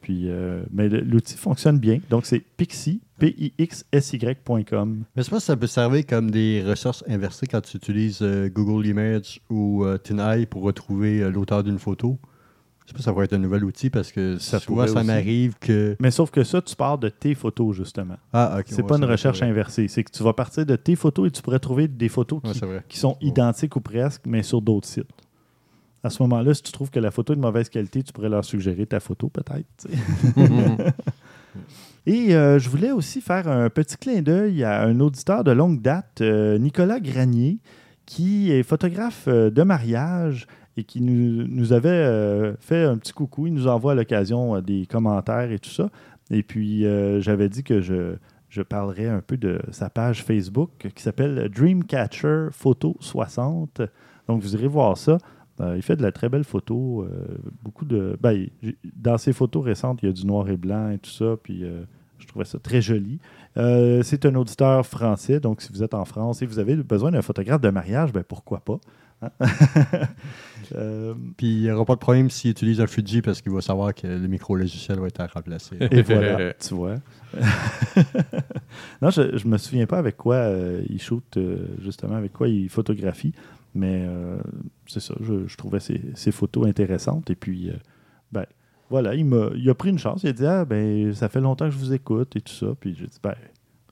Puis, euh, mais l'outil fonctionne bien. Donc, c'est Pixie, P-I-X-S-Y.com. Mais je pense que ça peut servir comme des recherches inversées quand tu utilises euh, Google Images ou euh, TinEye pour retrouver euh, l'auteur d'une photo. Je sais pas si ça va être un nouvel outil parce que Ça pourrait ça m'arrive que. Mais sauf que ça, tu pars de tes photos, justement. Ah, ok. C'est ouais, pas une recherche vrai. inversée. C'est que tu vas partir de tes photos et tu pourrais trouver des photos qui sont identiques ou presque, mais sur d'autres sites. À ce moment-là, si tu trouves que la photo est de mauvaise qualité, tu pourrais leur suggérer ta photo, peut-être. Et euh, je voulais aussi faire un petit clin d'œil à un auditeur de longue date, euh, Nicolas Granier, qui est photographe euh, de mariage et qui nous, nous avait euh, fait un petit coucou. Il nous envoie à l'occasion des commentaires et tout ça. Et puis, j'avais dit que je, je parlerais un peu de sa page Facebook qui s'appelle Dreamcatcher Photo 60. Donc, vous irez voir ça. Euh, il fait de la très belle photo. euh, beaucoup de. ben, il- dans ses photos récentes, il y a du noir et blanc et tout ça. Puis euh, je trouvais ça très joli. Euh, c'est un auditeur français. Donc, si vous êtes en France et vous avez besoin d'un photographe de mariage, ben pourquoi pas. hein? Euh, Puis il n'y aura pas de problème s'il utilise un Fuji parce qu'il va savoir que le micro-logiciel va être à remplacer. Et voilà, tu vois. non, je ne me souviens pas avec quoi euh, il shoot, euh, justement, avec quoi il photographie, mais euh, c'est ça, je, trouvais ses photos intéressantes. Et puis, euh, ben, voilà, il, m'a, il a pris une chance. Il a dit Ah, ben, ça fait longtemps que je vous écoute et tout ça. Puis j'ai dit Ben,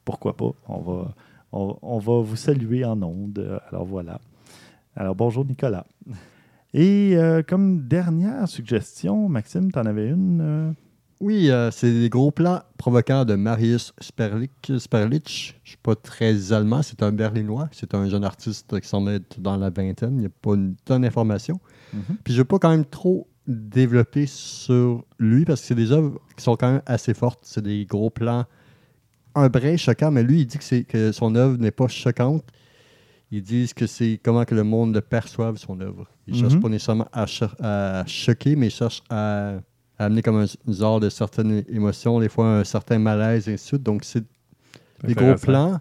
pourquoi pas On va, on, va vous saluer en ondes. Alors voilà. Alors bonjour Nicolas. Et euh, comme dernière suggestion, Maxime, tu en avais une euh? Oui, euh, c'est des gros plans provocants de Marius Sperlich. Sperlich. Je ne suis pas très allemand, c'est un berlinois. C'est un jeune artiste qui semble être dans la vingtaine. Il n'y a pas une tonne d'informations. Mhm. Puis je ne veux pas quand même trop développer sur lui parce que c'est des œuvres qui sont quand même assez fortes. C'est des gros plans un brin choquant, mais lui, il dit que, c'est, que son œuvre n'est pas choquante. Ils disent que c'est comment que le monde le perçoive, son œuvre. Il ne cherche Mhm. pas nécessairement à, cho- à choquer, mais il cherche à, à amener comme un, genre de certaines émotions, des fois un certain malaise, et ainsi de suite. Donc, c'est des gros plans,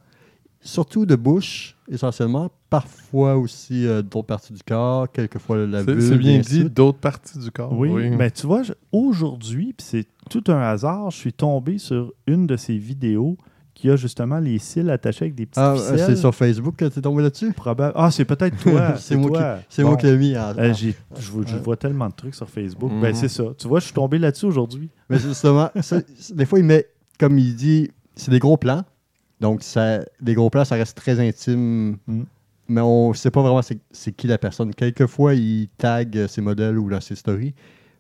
surtout de bouche, essentiellement. Parfois aussi euh, d'autres parties du corps, quelquefois la vulve. c'est bien dit, d'autres parties du corps. Oui, mais tu vois, aujourd'hui, puis c'est tout un hasard, je suis tombé sur une de ces vidéos qui a justement les cils attachés avec des petites Ah, ficelles. c'est sur Facebook que tu es tombé là-dessus? Probable- Ah, c'est peut-être toi. c'est moi, toi. qui, Bon. moi qui l'ai mis. en- Euh, je, vois- je vois tellement de trucs sur Facebook. Mhm. Ben, c'est ça. Tu vois, je suis tombé là-dessus aujourd'hui. Mais justement, ça, des fois, il met, comme il dit, c'est des gros plans. Donc, ça, des gros plans, ça reste très intime. Mm. Mais on ne sait pas vraiment c'est, qui la personne. Quelquefois, il tag euh, ses modèles ou dans ses stories.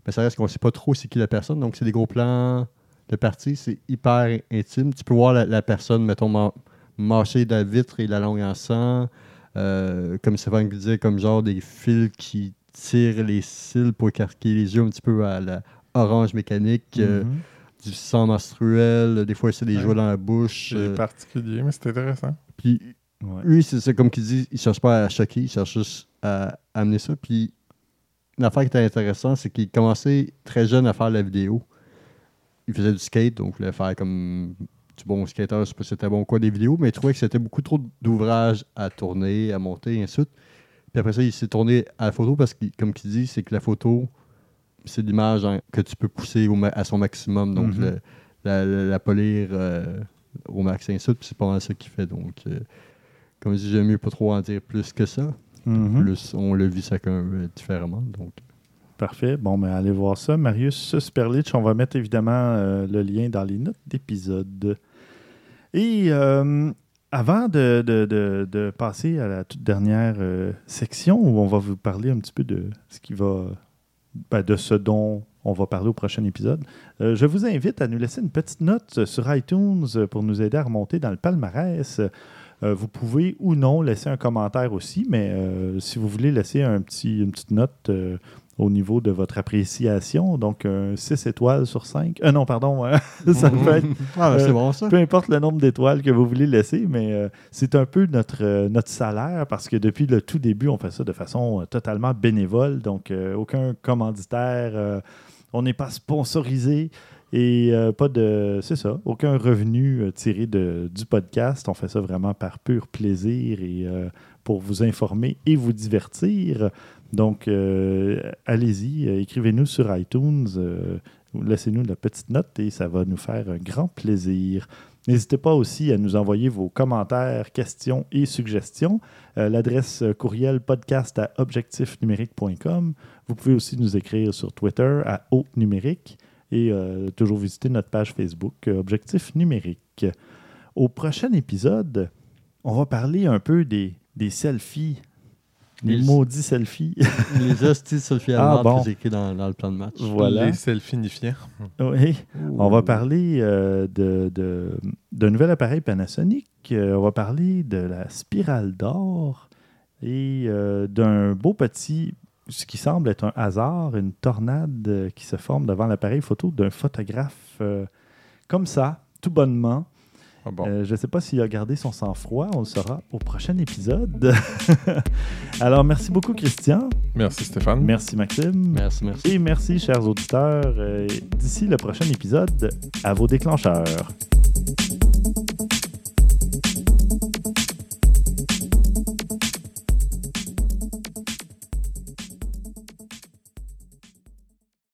Mais ça reste qu'on ne sait pas trop c'est qui la personne. Donc, c'est des gros plans de partie. C'est hyper intime. Tu peux voir la, la personne, mettons, ma- mâcher de la vitre et la langue en sang. Euh, comme Stéphane disait, comme genre des fils qui tirent les cils pour écarquer les yeux un petit peu à la orange mécanique. euh, Mhm. du sang menstruel, des fois c'est des Ouais. jouets dans la bouche. C'est euh, particulier, mais c'est intéressant. puis Ouais. lui, c'est ça, comme qu'il dit, il cherche pas à choquer, il cherche juste à amener ça. Puis l'affaire qui était intéressante, c'est qu'il commençait très jeune à faire la vidéo. Il faisait du skate, donc il voulait faire comme du bon skater, je sais pas si c'était bon ou quoi des vidéos, mais il trouvait que c'était beaucoup trop d'ouvrages à tourner, à monter, et ainsi de suite. Puis après ça, il s'est tourné à la photo parce que, comme il dit, c'est que la photo, c'est l'image hein, que tu peux pousser au à son maximum. Donc, Mhm. le- la, la- la polir euh, au max, et ainsi de suite. Puis c'est pas mal ça qu'il fait. Donc, euh, comme je dis, j'aime mieux pas trop en dire plus que ça. Mhm. Plus, on le vit chacun euh, différemment. Donc, Parfait. Bon, allez voir ça. Marius Sperlich, on va mettre évidemment euh, le lien dans les notes d'épisode. Et euh, avant de, passer à la toute dernière euh, section où on va vous parler un petit peu de ce qui va. ben, de ce dont on va parler au prochain épisode, je vous invite à nous laisser une petite note sur iTunes pour nous aider à remonter dans le palmarès. Vous pouvez ou non laisser un commentaire aussi, mais si vous voulez laisser une petite note au niveau de votre appréciation, donc un 6 étoiles sur 5. Euh, non, pardon, euh, ça peut être ah, Euh, c'est bon ça. peu importe le nombre d'étoiles que vous voulez laisser, mais euh, c'est un peu notre, euh, notre salaire parce que depuis le tout début, on fait ça de façon euh, totalement bénévole. Donc, euh, aucun commanditaire, euh, on n'est pas sponsorisé et euh, pas de. C'est ça, aucun revenu euh, tiré de, du podcast. On fait ça vraiment par pur plaisir et euh, pour vous informer et vous divertir. Donc, euh, allez-y, euh, écrivez-nous sur iTunes. euh, Laissez-nous la petite note et ça va nous faire un grand plaisir. N'hésitez pas aussi à nous envoyer vos commentaires, questions et suggestions. L'adresse courriel podcast à objectifnumérique.com. Vous pouvez aussi nous écrire sur Twitter à Haut Numérique et toujours visiter notre page Facebook Objectif Numérique. Au prochain épisode, on va parler un peu des selfies, les Les- maudits selfies. Les hosties selfie Ah, bon. que j'ai écrit dans, dans le plan de match. voilà. Les selfinifiants. Oui. On va parler euh, de, de, d'un nouvel appareil Panasonic. Euh, on va parler de la spirale d'or et euh, d'un beau petit, ce qui semble être un hasard, une tornade qui se forme devant l'appareil photo d'un photographe euh, comme ça, tout bonnement. Ah bon. Euh, je ne sais pas s'il a gardé son sang-froid. On le saura au prochain épisode. Alors, merci beaucoup, Christian. Merci Stéphane. Merci, Maxime. Merci, merci. Et merci, chers auditeurs. Euh, D'ici le prochain épisode, à vos déclencheurs.